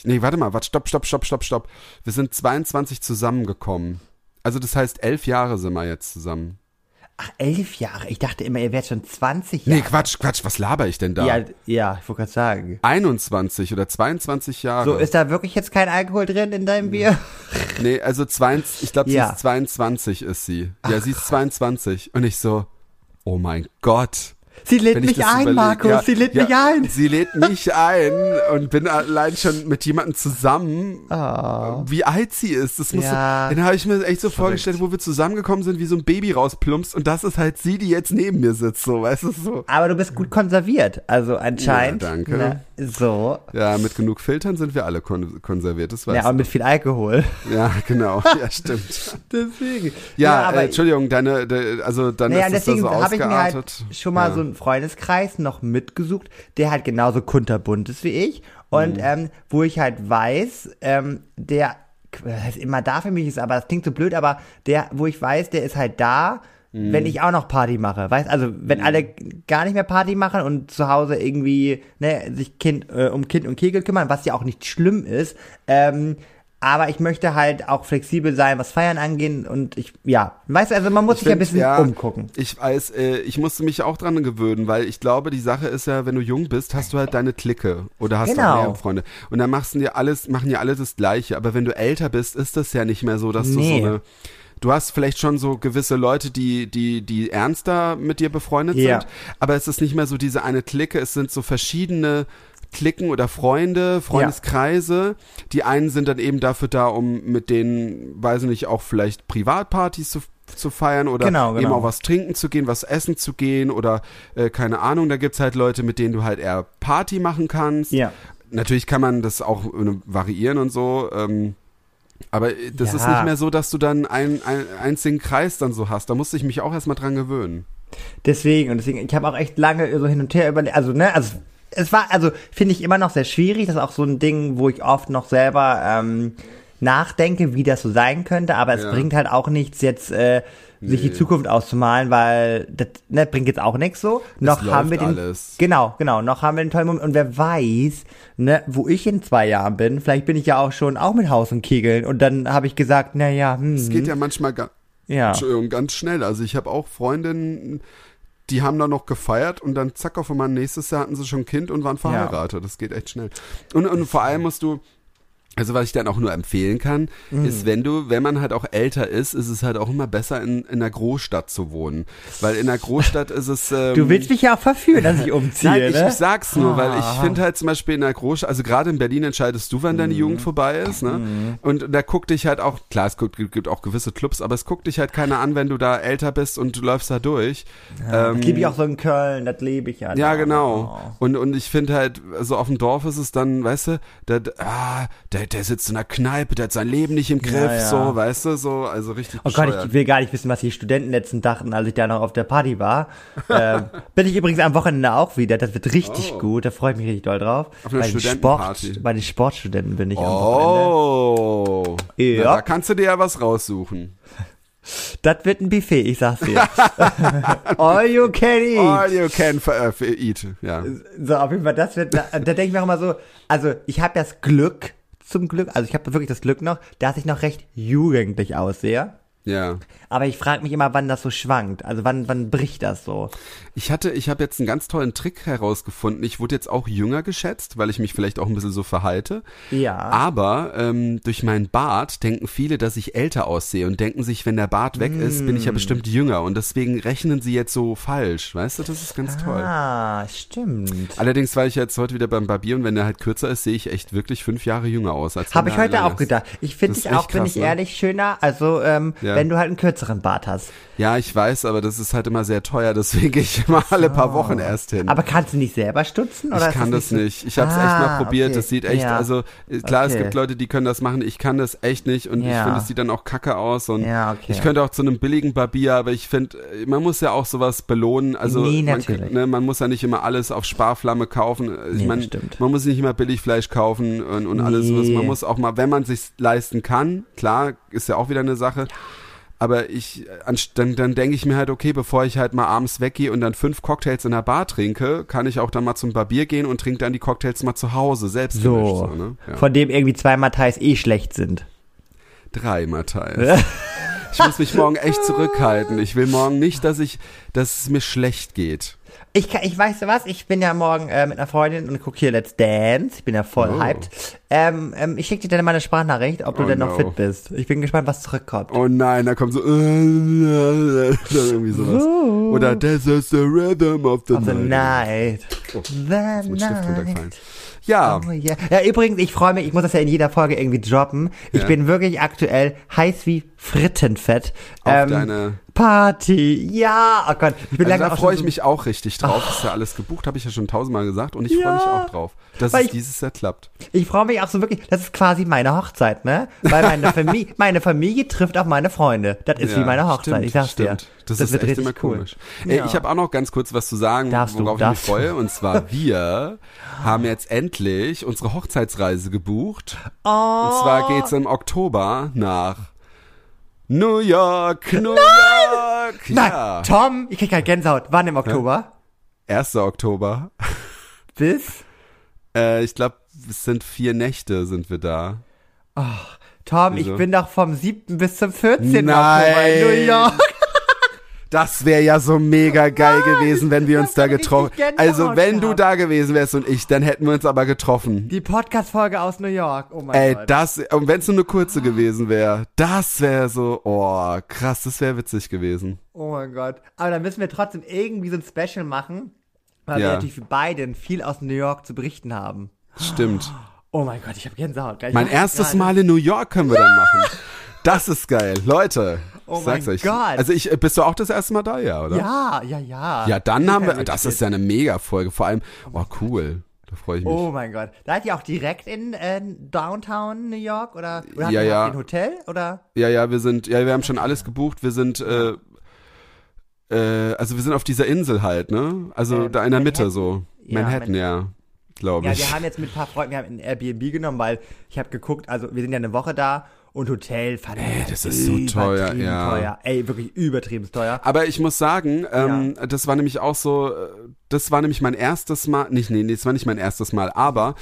Nee, warte mal, warte, stopp, stopp, stopp, stopp, stopp. Wir sind 22 zusammengekommen. Also das heißt, elf Jahre sind wir jetzt zusammen. Ach, elf Jahre. Ich dachte immer, ihr wärt schon 20 Nee, Jahre. Quatsch, Quatsch, was laber ich denn da? Ja, ja, ich wollte gerade sagen. 21 oder 22 Jahre. So, ist da wirklich jetzt kein Alkohol drin in deinem Bier? Nee, also 22, ich glaube, sie Ja. ist 22 ist sie. Ja, sie ist 22. Und ich so, oh mein Gott. Sie lädt mich das ein, Markus. ja, sie lädt ja, mich ein. Sie lädt mich ein und bin allein schon mit jemandem zusammen, Oh. wie alt sie ist. Das muss Ja. so, dann habe ich mir echt so Verrückt. vorgestellt, wo wir zusammengekommen sind, wie so ein Baby rausplumpst und das ist halt sie, die jetzt neben mir sitzt, so, weißt du, so. Aber du bist gut konserviert. Also anscheinend. Ja, danke. Ne, so. Ja, mit genug Filtern sind wir alle kon konserviert, das weißt Ja, und mit viel Alkohol. Ja, genau, ja, stimmt. Deswegen. Ja, aber äh, Entschuldigung, deine, de, also dann Naja, ist es da deswegen so habe ich mir halt schon mal so einen Freundeskreis noch mitgesucht, der halt genauso kunterbunt ist wie ich und Mhm. ähm, wo ich halt weiß, ähm, der, das heißt immer da für mich ist, aber das klingt so blöd, aber der, wo ich weiß, der ist halt da, Mhm. wenn ich auch noch Party mache, weißt, also wenn alle gar nicht mehr Party machen und zu Hause irgendwie ne, sich kind äh, um Kind und Kegel kümmern, was ja auch nicht schlimm ist, ähm, aber ich möchte halt auch flexibel sein, was Feiern angeht und ich, ja, weißt du, also man muss sich ja ein find, bisschen ja, umgucken. Ich weiß, äh, ich musste mich auch dran gewöhnen, weil ich glaube, die Sache ist ja, wenn du jung bist, hast du halt deine Clique oder hast Genau. auch mehrere Freunde. Und dann machst du dir alles, machen ja alle das Gleiche. Aber wenn du älter bist, ist das ja nicht mehr so, dass Nee. du so eine Du hast vielleicht schon so gewisse Leute, die, die, die ernster mit dir befreundet Ja. sind, aber es ist nicht mehr so diese eine Clique, es sind so verschiedene Klicken oder Freunde, Freundeskreise. Die einen sind dann eben dafür da, um mit denen, weiß ich nicht, auch vielleicht Privatpartys zu, zu feiern oder Genau, eben genau. auch was trinken zu gehen, was essen zu gehen oder äh, keine Ahnung. Da gibt's halt Leute, mit denen du halt eher Party machen kannst. Ja. Natürlich kann man das auch äh, variieren und so. Ähm, aber das Ja. ist nicht mehr so, dass du dann einen, einen einzigen Kreis dann so hast. Da musste ich mich auch erstmal dran gewöhnen. Deswegen, und deswegen, ich habe auch echt lange so hin und her überlegt, also, ne, also, es war, also, finde ich immer noch sehr schwierig, das ist auch so ein Ding, wo ich oft noch selber, ähm, nachdenke, wie das so sein könnte, aber es Ja. bringt halt auch nichts, jetzt, äh, sich die. Zukunft auszumalen, weil das ne, bringt jetzt auch nichts so. noch haben wir den, alles. genau, genau, noch haben wir den tollen Moment und wer weiß, ne, wo ich in zwei Jahren bin, vielleicht bin ich ja auch schon auch mit Haus und Kegeln und dann habe ich gesagt, na ja, hm, Es geht ja manchmal ga ja. Ganz schnell. Also ich habe auch Freundinnen, die haben da noch gefeiert und dann zack auf einmal nächstes Jahr hatten sie schon ein Kind und waren verheiratet. Das geht echt schnell. Und, und vor allem musst du, also was ich dann auch nur empfehlen kann, Mhm. ist, wenn du, wenn man halt auch älter ist, ist es halt auch immer besser in, in einer Großstadt zu wohnen. Weil in einer Großstadt ist es. Ähm, Du willst mich ja auch verführen, dass ich umziehe, Nein, ich, ne? ich sag's nur, weil ich Ah. finde halt zum Beispiel in der Großstadt, also gerade in Berlin entscheidest du, wann Mhm. deine Jugend vorbei ist, ne? Und da guckt dich halt auch, klar, es guckt, gibt auch gewisse Clubs, aber es guckt dich halt keiner an, wenn du da älter bist und du läufst da durch. Das Ähm, lebe ich auch so in Köln, das lebe ich ja. ja, da. genau. Oh. Und, und ich finde halt, so auf dem Dorf ist es dann, weißt du, der, ah, der, der sitzt in der Kneipe, der hat sein Leben nicht im Griff, Ja, ja. so, weißt du, so, also richtig Oh Gott, ich will gar nicht wissen, was die Studenten letzten dachten, als ich da noch auf der Party war. ähm, bin ich übrigens am Wochenende auch wieder. Das wird richtig Oh. gut. Da freue ich mich richtig doll drauf. Auf bei den. Sport, bei den Sportstudenten bin ich am Wochenende. Oh, Ja. Na, da kannst du dir ja was raussuchen. Das wird ein Buffet, ich sag's dir. All you can eat. All you can for eat, ja. So, auf jeden Fall, das wird, da, da denke ich mir auch immer so, also ich habe das Glück, zum Glück, also ich habe wirklich das Glück noch, dass ich noch recht jugendlich aussehe. Ja. Aber ich frage mich immer, wann das so schwankt. Also wann, wann bricht das so? Ich hatte, ich habe jetzt einen ganz tollen Trick herausgefunden. Ich wurde jetzt auch jünger geschätzt, weil ich mich vielleicht auch ein bisschen so verhalte. Ja. Aber ähm, durch meinen Bart denken viele, dass ich älter aussehe und denken sich, wenn der Bart weg ist, bin ich Mm. ja bestimmt jünger. Und deswegen rechnen sie jetzt so falsch. Weißt du, das ist ganz toll. Ah, stimmt. Allerdings war ich jetzt heute wieder beim Barbier und wenn der halt kürzer ist, sehe ich echt wirklich fünf Jahre jünger aus. als Habe ich heute auch ist. gedacht. Ich finde dich auch, echt bin krass, ich ne? ehrlich, schöner. Also, ähm, Ja. Ja. wenn du halt einen kürzeren Bart hast. Ja, ich weiß, aber das ist halt immer sehr teuer, deswegen gehe ich immer alle paar Wochen erst hin. Aber kannst du nicht selber stutzen? Oder ich kann das so- nicht. Ich habe es echt Ah, mal probiert. okay. Das sieht echt, Ja. also äh, klar, es Okay. gibt Leute, die können das machen. Ich kann das echt nicht und ich Ja. finde, es sieht dann auch kacke aus. Und Ja, okay. ich könnte auch zu einem billigen Barbier, aber ich finde, äh, man muss ja auch sowas belohnen. Also Nee, man, natürlich. ne, man muss ja nicht immer alles auf Sparflamme kaufen. Ich Nee, mein, man muss nicht immer Billigfleisch kaufen und, und alles sowas. Nee. Man muss auch mal, wenn man sich leisten kann, klar, ist ja auch wieder eine Sache. Aber ich, dann, dann denke ich mir halt, okay, bevor ich halt mal abends weggehe und dann fünf Cocktails in der Bar trinke, kann ich auch dann mal zum Barbier gehen und trinke dann die Cocktails mal zu Hause, selbst So, so ne? ja. von dem irgendwie zwei Matheis eh schlecht sind. Drei, Matthias. Ich muss mich morgen echt zurückhalten. Ich will morgen nicht, dass ich, dass es mir schlecht geht. Ich, kann, ich weiß was, ich bin ja morgen äh, mit einer Freundin und gucke hier Let's Dance. Ich bin ja voll Oh. hyped. Ähm, ähm, ich schicke dir dann mal eine Sprachnachricht, ob du Oh denn noch no. fit bist. Ich bin gespannt, was zurückkommt. Oh nein, da kommt so, äh, irgendwie sowas. Oder this is the rhythm of the, Of the night. night. Oh, The Ist runtergefallen. night. Ja, Oh, yeah. Ja, übrigens, ich freue mich, ich muss das ja in jeder Folge irgendwie droppen. Ich Ja. bin wirklich aktuell heiß wie Frittenfett. auf deine, Party. Ja, oh Gott. Ich bin also da freue ich so- mich auch richtig drauf. Ist ja alles gebucht, habe ich ja schon tausendmal gesagt und ich freue Ja. mich auch drauf, dass Weil es ich- dieses Jahr klappt. Ich freue mich auch so wirklich, das ist quasi meine Hochzeit, ne? Weil meine Familie, meine Familie trifft auch meine Freunde. Das ist wie Ja, meine Hochzeit, stimmt, ich sag's dir. stimmt. Das, ist wird echt richtig immer cool. komisch. Ey, Ja. ich habe auch noch ganz kurz was zu sagen, Darfst du, worauf darfst ich mich freue. Und zwar wir haben jetzt endlich unsere Hochzeitsreise gebucht. Oh. Und zwar geht's im Oktober nach New York, New York. Nein, Ja. Tom, ich krieg gerade Gänsehaut. Wann im Oktober? 1. Oktober. Bis? Äh, ich glaube, es sind vier Nächte sind wir da. Tom, Wieso? ich bin doch vom 7. bis zum 14. Nein. Oktober in New York. Das wäre ja so mega geil gewesen, wenn wir uns da getroffen. Gänsehaut Also, wenn du gehabt. da gewesen wärst und ich, dann hätten wir uns aber getroffen. Die Podcast-Folge aus New York. Oh mein Ey, Gott. das, und wenn es nur eine kurze gewesen wäre, das wäre so, oh, krass, das wäre witzig gewesen. Oh mein Gott. Aber dann müssen wir trotzdem irgendwie so ein Special machen, weil wir Ja. natürlich für beiden viel aus New York zu berichten haben. Stimmt. Oh mein Gott, ich habe Gänsehaut. Gleich Mein erstes gerade. Mal in New York können wir dann machen. Das ist geil. Leute, Oh sag's mein euch. Gott. Also ich, bist du auch das erste Mal da, ja, oder? Ja, ja, ja. Ja, dann haben wir, das ist ja eine Mega-Folge. Vor allem, oh, cool. Da freue ich mich. Oh mein Gott. Da seid ihr auch direkt in äh, Downtown New York oder, oder habt Ja, ihr ja. ein Hotel oder? Ja, ja, wir sind, ja, wir haben schon alles gebucht. Wir sind, äh, äh, also wir sind auf dieser Insel halt, ne? Also Ähm, da in der Mitte Manhattan. so. Ja, Manhattan, ja, glaube Ja, ich. wir haben jetzt mit ein paar Freunden, wir haben ein Airbnb genommen, weil ich habe geguckt, also wir sind ja eine Woche da und Hotel fand ich das ist so teuer, ja. teuer. Ey, wirklich übertrieben teuer. Aber ich muss sagen, ähm, das war nämlich auch so, äh, das war nämlich mein erstes Mal, nicht, nee, nee, das war nicht mein erstes Mal, aber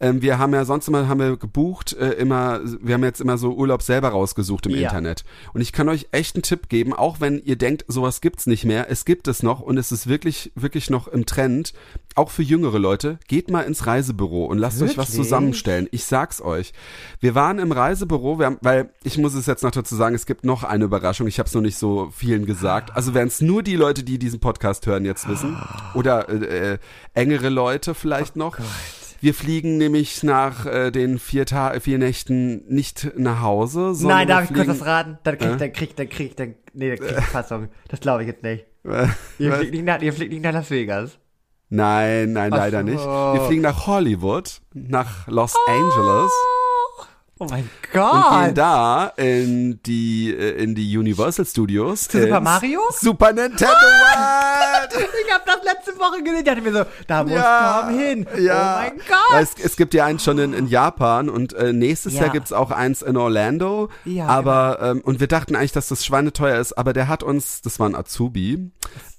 ähm, wir haben ja sonst immer, haben wir gebucht, äh, immer, wir haben jetzt immer so Urlaub selber rausgesucht im Ja. Internet. Und ich kann euch echt einen Tipp geben, auch wenn ihr denkt, sowas gibt's nicht mehr, es gibt es noch und es ist wirklich, wirklich noch im Trend, auch für jüngere Leute, geht mal ins Reisebüro und lasst euch was Wirklich? zusammenstellen. Ich sag's euch. Wir waren im Reisebüro, wir haben, weil ich muss es jetzt noch dazu sagen, es gibt noch eine Überraschung. Ich habe es noch nicht so vielen gesagt. Also werden es nur die Leute, die diesen Podcast hören, jetzt wissen. Oder äh, äh, engere Leute vielleicht Oh noch. Wir fliegen nämlich nach äh, den vier, Ta vier Nächten nicht nach Hause, sondern Nein, darf ich kurz das raten? Dann krieg, Äh? dann krieg, dann krieg, dann, nee, dann krieg ich Fassung. Das glaube ich jetzt nicht. Äh, Ihr was? fliegt nicht nach, ihr fliegt nicht nach Las Vegas. Nein, nein, Ach leider so. nicht. Wir fliegen nach Hollywood, nach Los Angeles. Oh mein und gehen Gott. da in die äh, in die Universal Studios Zu Super Mario? Super Nintendo World. Ich habe das letzte Woche gesehen, dachte mir so, da muss Ja, Tom hin. ja. Oh mein Gott. Es, es gibt ja eins schon in, in Japan und äh, nächstes Ja. Jahr gibt's auch eins in Orlando. Ja, aber ähm, und wir dachten eigentlich, dass das schweineteuer ist, aber der hat uns, das war ein Azubi,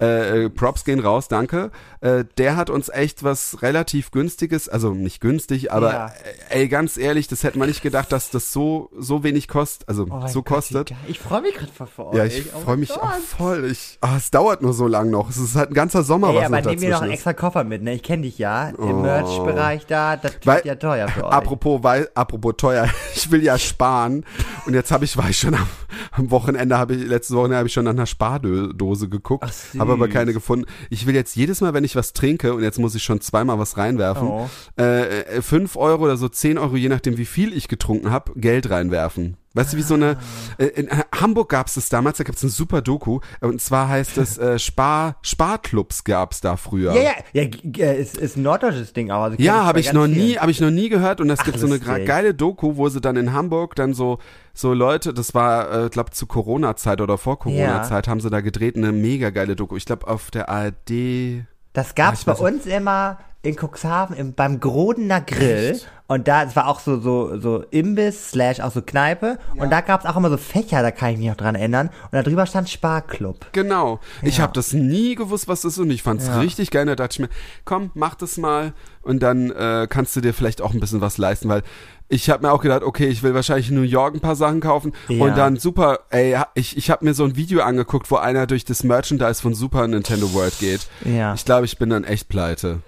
äh, äh, Props gehen raus, danke. Äh, der hat uns echt was relativ günstiges, also nicht günstig, aber Ja. äh, ey, ganz ehrlich, das hätte man nicht gedacht, dass das so so wenig kostet, also Oh so Gott, kostet. Ich freue mich gerade voll für euch. Ja, ich Oh freue mich auch voll. Ich, ah, es dauert nur so lang noch. Es ist halt ein ganzer Sommer, Ey, was aber nehmen wir noch einen extra Koffer mit, ne? Ich kenne dich ja. Im Oh. Merch-Bereich da, das wird ja teuer für euch. Apropos, weil, apropos teuer, ich will ja sparen und jetzt habe ich, war ich schon am, am Wochenende, habe ich letztes Wochenende habe ich schon nach einer Spardose geguckt, habe aber keine gefunden. Ich will jetzt jedes Mal, wenn ich was trinke und jetzt muss ich schon zweimal was reinwerfen, Oh. äh, äh, fünf Euro oder so zehn Euro, je nachdem wie viel ich getrunken habe, Geld reinwerfen. Weißt du, wie so eine, äh, in Hamburg gab es das damals, da gab es eine super Doku, und zwar heißt es, äh, Spar, Sparclubs gab es da früher. Ja, ja, ja, g- äh, ist, ist ein norddeutsches Ding auch. Also Ja, bei habe ich noch nie, habe ich noch nie gehört und es Ach, gibt so eine geile Doku, wo sie dann in Hamburg dann so so Leute, das war äh, glaube zu Corona Zeit oder vor Corona Zeit haben sie da gedreht eine mega geile Doku. Ich glaube auf der ARD. Das gab's ich bei weiß nicht. uns immer in Cuxhaven im, beim Grodener Grill. Und da, es war auch so, so, so Imbiss slash auch so Kneipe. Und da gab's auch immer so Fächer, da kann ich mich noch dran erinnern. Und da drüber stand Sparclub. Genau. Ich Ja. habe das nie gewusst, was das ist und ich fand's Ja. richtig geil. Da dachte ich mir, komm, mach das mal und dann äh, kannst du dir vielleicht auch ein bisschen was leisten, weil ich habe mir auch gedacht, okay, ich will wahrscheinlich in New York ein paar Sachen kaufen Ja. und dann super, ey, ich, ich habe mir so ein Video angeguckt, wo einer durch das Merchandise von Super Nintendo World geht. Ja. Ich glaube, ich bin dann echt pleite.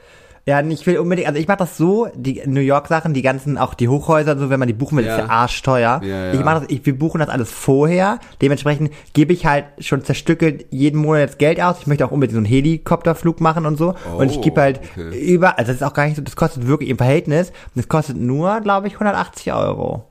Ja, und ich will unbedingt, also ich mach das so, die New York Sachen, die ganzen, auch die Hochhäuser, und so, wenn man die buchen will, Ja. ist ja arschteuer. Ja, ja. Ich mach das, ich, wir buchen das alles vorher. Dementsprechend gebe ich halt schon zerstückelt jeden Monat jetzt Geld aus. Ich möchte auch unbedingt so einen Helikopterflug machen und so. und ich gebe halt okay. über, also das ist auch gar nicht so, das kostet wirklich im Verhältnis, das kostet nur, glaube ich, 180 Euro.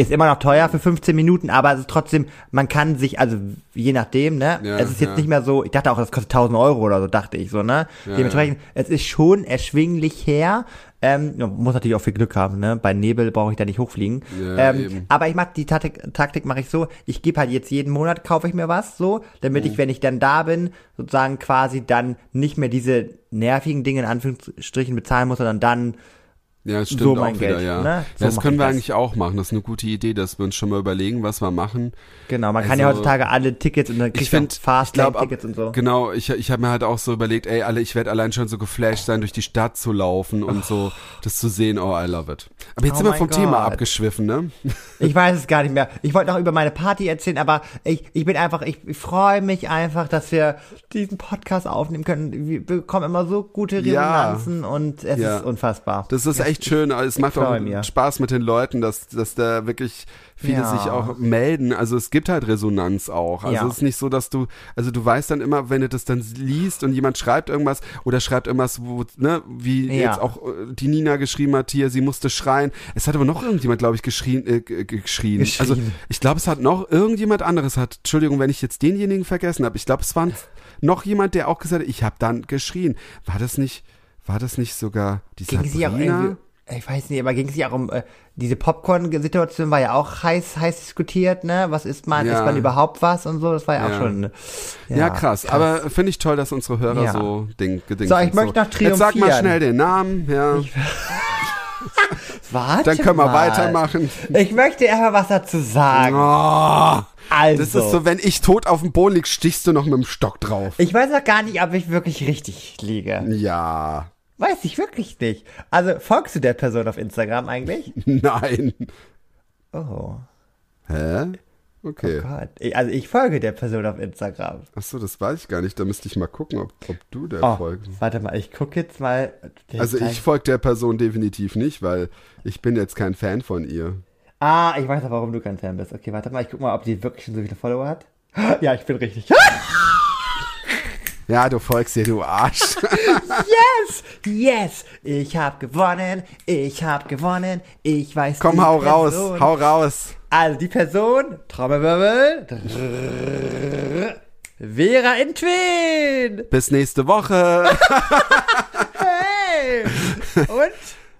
Ist immer noch teuer für 15 Minuten, aber es ist trotzdem, man kann sich, also je nachdem, ne? Ja, es ist jetzt ja. nicht mehr so, ich dachte auch, das kostet 1000 Euro oder so, dachte ich so, ne? Ja, Dementsprechend, es ist schon erschwinglich her. Ähm, man muss natürlich auch viel Glück haben, ne? Bei Nebel brauche ich da nicht hochfliegen. Ähm, aber ich mach die Taktik, Taktik mache ich so, ich gebe halt jetzt jeden Monat, kaufe ich mir was, so, damit Mhm. ich, wenn ich dann da bin, sozusagen quasi dann nicht mehr diese nervigen Dinge in Anführungsstrichen bezahlen muss, sondern dann Ja, stimmt So auch mein wieder, Geld, ja. ne? ja. So Das können wir das. eigentlich auch machen. Das ist eine gute Idee, dass wir uns schon mal überlegen, was wir machen. Genau, man kann ja Also, heutzutage alle Tickets und dann finde, auch Fastlane-Tickets Tickets und so. Genau, ich, ich habe mir halt auch so überlegt, ey, alle, ich werde allein schon so geflasht sein, durch die Stadt zu laufen und so das zu sehen. Oh, I love it. Aber jetzt Oh sind wir vom Thema Gott. abgeschwiffen, ne? Ich weiß es gar nicht mehr. Ich wollte noch über meine Party erzählen, aber ich, ich bin einfach, ich, ich freue mich einfach, dass wir diesen Podcast aufnehmen können. Wir bekommen immer so gute Ja. Resonanzen und es Ja. ist unfassbar. Das ist echt schön. Es macht auch mir. Spaß mit den Leuten, dass, dass da wirklich viele Ja. sich auch melden. Also es gibt halt Resonanz auch. Also Ja. es ist nicht so, dass du, also du weißt dann immer, wenn du das dann liest und jemand schreibt irgendwas oder schreibt irgendwas, wo, ne, wie Ja. jetzt auch äh, die Nina geschrieben hat hier, sie musste schreien. Es hat aber noch irgendjemand, glaube ich, geschrien, äh, geschrien. Geschrien. Also ich glaube, es hat noch irgendjemand anderes hat, Entschuldigung, wenn ich jetzt denjenigen vergessen habe. Ich glaube, es war noch jemand, der auch gesagt hat, ich habe dann geschrien. War das nicht, war das nicht sogar die Ging Sabrina? Ich weiß nicht, aber ging es ja auch um, äh, diese Popcorn-Situation war ja auch heiß, heiß diskutiert, ne? Was ist man, Ja. ist man überhaupt was und so? Das war ja, auch Ja. schon, äh, Ja, krass. Aber finde ich toll, dass unsere Hörer Ja. so Ding gedingt So, ich möchte noch Jetzt sag mal triumphieren. schnell den Namen, ja. Warte Dann können wir mal. weitermachen. Ich möchte einfach was dazu sagen. Oh, Also. das ist so, wenn ich tot auf dem Boden lieg, stichst du noch mit dem Stock drauf. Ich weiß auch gar nicht, ob ich wirklich richtig liege. Ja. Weiß ich wirklich nicht. Also, folgst du der Person auf Instagram eigentlich? Nein. Oh Hä? Okay. Gott. Ich, also, ich folge der Person auf Instagram. Achso, das weiß ich gar nicht. Da müsste ich mal gucken, ob, ob du der Oh, folgst. warte mal, ich gucke jetzt mal. Also ich folge der Person definitiv nicht, weil ich bin jetzt kein Fan von ihr. Ah, ich weiß auch, warum du kein Fan bist. Okay, warte mal, ich guck mal, ob die wirklich schon so viele Follower hat. Ja, ich bin richtig. Ja, du folgst ihr, du Arsch. Yes! Yes! Ich hab gewonnen. Ich hab gewonnen. Ich weiß Komm, hau raus, Person. hau raus. Also die Person, Trommelwirbel, Vera in Twin. Bis nächste Woche. Hey! Und?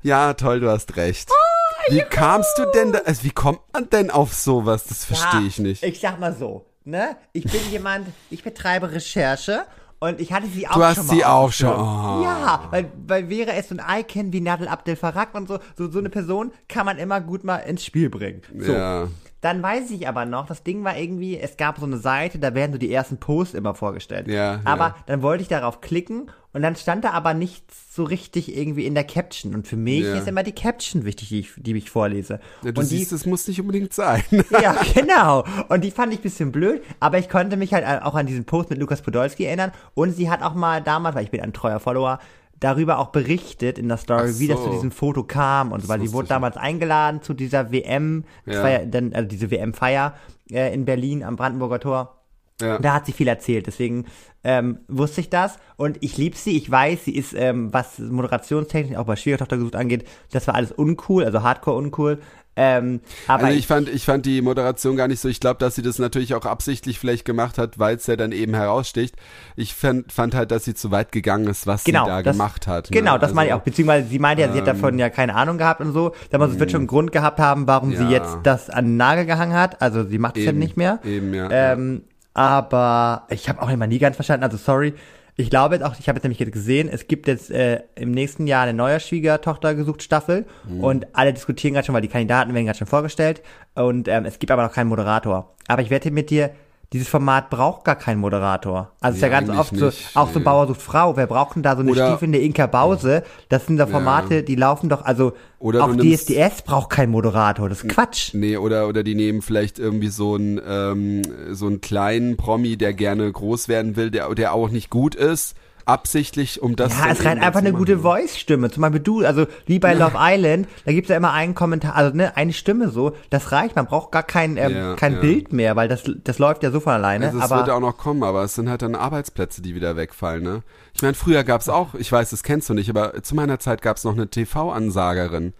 Ja, toll, du hast recht. Oh, wie kamst du denn da, also wie kommt man denn auf sowas? Das verstehe Ja, ich nicht. Ich sag mal so, ne? Ich bin jemand, ich betreibe Recherche und ich hatte sie auch Du hast schon mal sie auch schon- oh. Ja, weil, weil Vera ist so ein Icon wie Nadel Abdel Farag und so, so. So eine Person kann man immer gut mal ins Spiel bringen. So. Ja. Dann weiß ich aber noch, das Ding war irgendwie, es gab so eine Seite, da werden so die ersten Posts immer vorgestellt. Ja, aber ja. dann wollte ich darauf klicken und dann stand da aber nichts so richtig irgendwie in der Caption. Und für mich Ja. ist immer die Caption wichtig, die ich, die ich vorlese. ja du und die, siehst, es muss nicht unbedingt sein. ja, genau. Und die fand ich ein bisschen blöd, aber ich konnte mich halt auch an diesen Post mit Lukas Podolski erinnern. Und sie hat auch mal damals, weil ich bin ein treuer Follower, darüber auch berichtet in der Story, Ach wie das so. zu diesem Foto kam. Und so, weil sie wurde damals eingeladen zu dieser WM, Ja. dann, also diese WM-Feier äh, in Berlin am Brandenburger Tor. Ja. Da hat sie viel erzählt, deswegen ähm, wusste ich das und ich liebe sie. Ich weiß, sie ist, ähm, was Moderationstechnik auch bei Schwiegertochter gesucht angeht, das war alles uncool, also hardcore uncool. Ähm, aber Also ich fand, ich fand die Moderation gar nicht so. Ich glaube, dass sie das natürlich auch absichtlich vielleicht gemacht hat, weil es ja dann eben heraussticht. Ich fand, fand halt, dass sie zu weit gegangen ist, was Genau, sie da das- gemacht hat. Genau, ne? das meine ich Also, auch. Beziehungsweise sie meinte ja, sie hat davon ja keine Ahnung gehabt und so. Da muss es wird schon einen Grund gehabt haben, warum sie Ja. jetzt das an den Nagel gehangen hat. Also sie macht es ja nicht mehr. eben, ja, Ähm, aber ich habe auch immer nie ganz verstanden. Also sorry. Ich glaube jetzt auch, ich habe jetzt nämlich gesehen, es gibt jetzt äh, im nächsten Jahr eine neue Schwiegertochter gesucht Staffel Mhm. und alle diskutieren gerade schon, weil die Kandidaten werden gerade schon vorgestellt und ähm, es gibt aber noch keinen Moderator. Aber ich wette mit dir, dieses Format braucht gar keinen Moderator. Also es ist ja ganz oft so, nicht, auch so. Bauer sucht Frau. Wer braucht denn da so eine Oder- stiefelnde Inka Bause? Das sind da Formate, die laufen doch, also Oder auch DSDS braucht keinen Moderator. Das ist Quatsch. Nee, oder, oder die nehmen vielleicht irgendwie so einen, ähm, so einen kleinen Promi, der gerne groß werden will, der, der auch nicht gut ist, absichtlich, um das Ja, dann es reicht einfach zu eine gute Voice-Stimme. Zum Beispiel du, also wie bei Love Island, da gibt's ja immer einen Kommentar, also ne, eine Stimme so, das reicht, man braucht gar kein, ähm, Ja, kein ja. Bild mehr, weil das, das läuft ja so von alleine. Also es wird auch noch kommen, aber es sind halt dann Arbeitsplätze, die wieder wegfallen, ne? Ich meine, früher gab's auch, ich weiß, das kennst du nicht, aber zu meiner Zeit gab's noch eine TV-Ansagerin.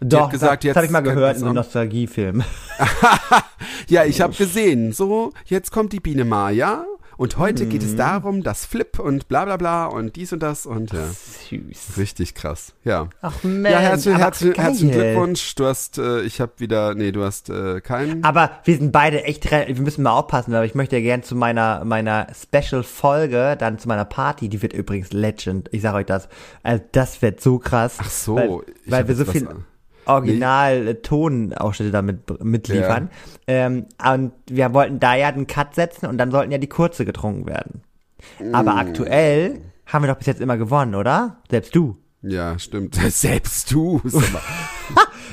doch, gesagt, das, das habe ich mal gehört in einem Nostalgiefilm. Ja, ich habe gesehen, so, jetzt kommt die Biene Maya und heute geht Mhm. es darum, dass Flip und bla bla bla und dies und das und ja. Süß. Richtig krass, ja. Ach Mensch, ja, herzlichen, aber herzlichen, herzlichen Glückwunsch. Du hast, äh, ich habe wieder, nee, du hast äh, keinen. Aber wir sind beide echt, wir müssen mal aufpassen, weil ich möchte ja gern zu meiner, meiner Special-Folge, dann zu meiner Party, die wird übrigens Legend, ich sag euch das, also das wird so krass. Ach so, weil, ich weil wir so viel was- Original-Tonausschnitte damit mitliefern. Ähm, und wir wollten da ja den Cut setzen und dann sollten ja die kurze getrunken werden. Aber Mm. aktuell haben wir doch bis jetzt immer gewonnen, oder? Selbst du. Ja, stimmt. Selbst du.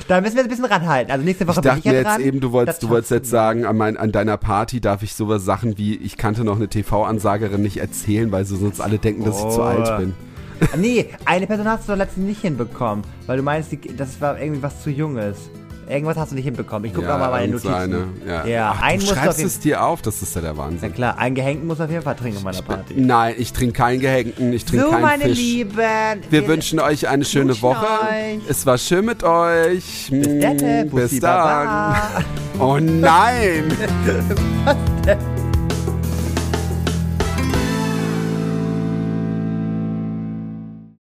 Da müssen wir jetzt ein bisschen ranhalten. Also nächste Woche Ich dachte bin ich mir ja jetzt dran. eben, du wolltest, du wolltest jetzt sagen, an, mein, an deiner Party darf ich sowas Sachen wie, ich kannte noch eine TV-Ansagerin nicht erzählen, weil sie sonst alle denken, dass ich zu Oh. alt bin. Nee, eine Person hast du doch letztens nicht hinbekommen, weil du meinst, das war irgendwie was zu Junges. Irgendwas hast du nicht hinbekommen. Ich gucke ja, mal meine Notizen. eine, ja. Ja, Ach, einen du schreibst es dir auf, das ist ja der Na Wahnsinn. klar, ein Gehängten muss auf jeden Fall trinken auf meiner Party. Nein, ich trinke keinen Gehängten, ich trinke So, keinen meine Fisch. Lieben. Wir wünschen euch eine schöne Woche. euch. Es war schön mit euch. Bis dann. Bis dann. Baba. Oh nein!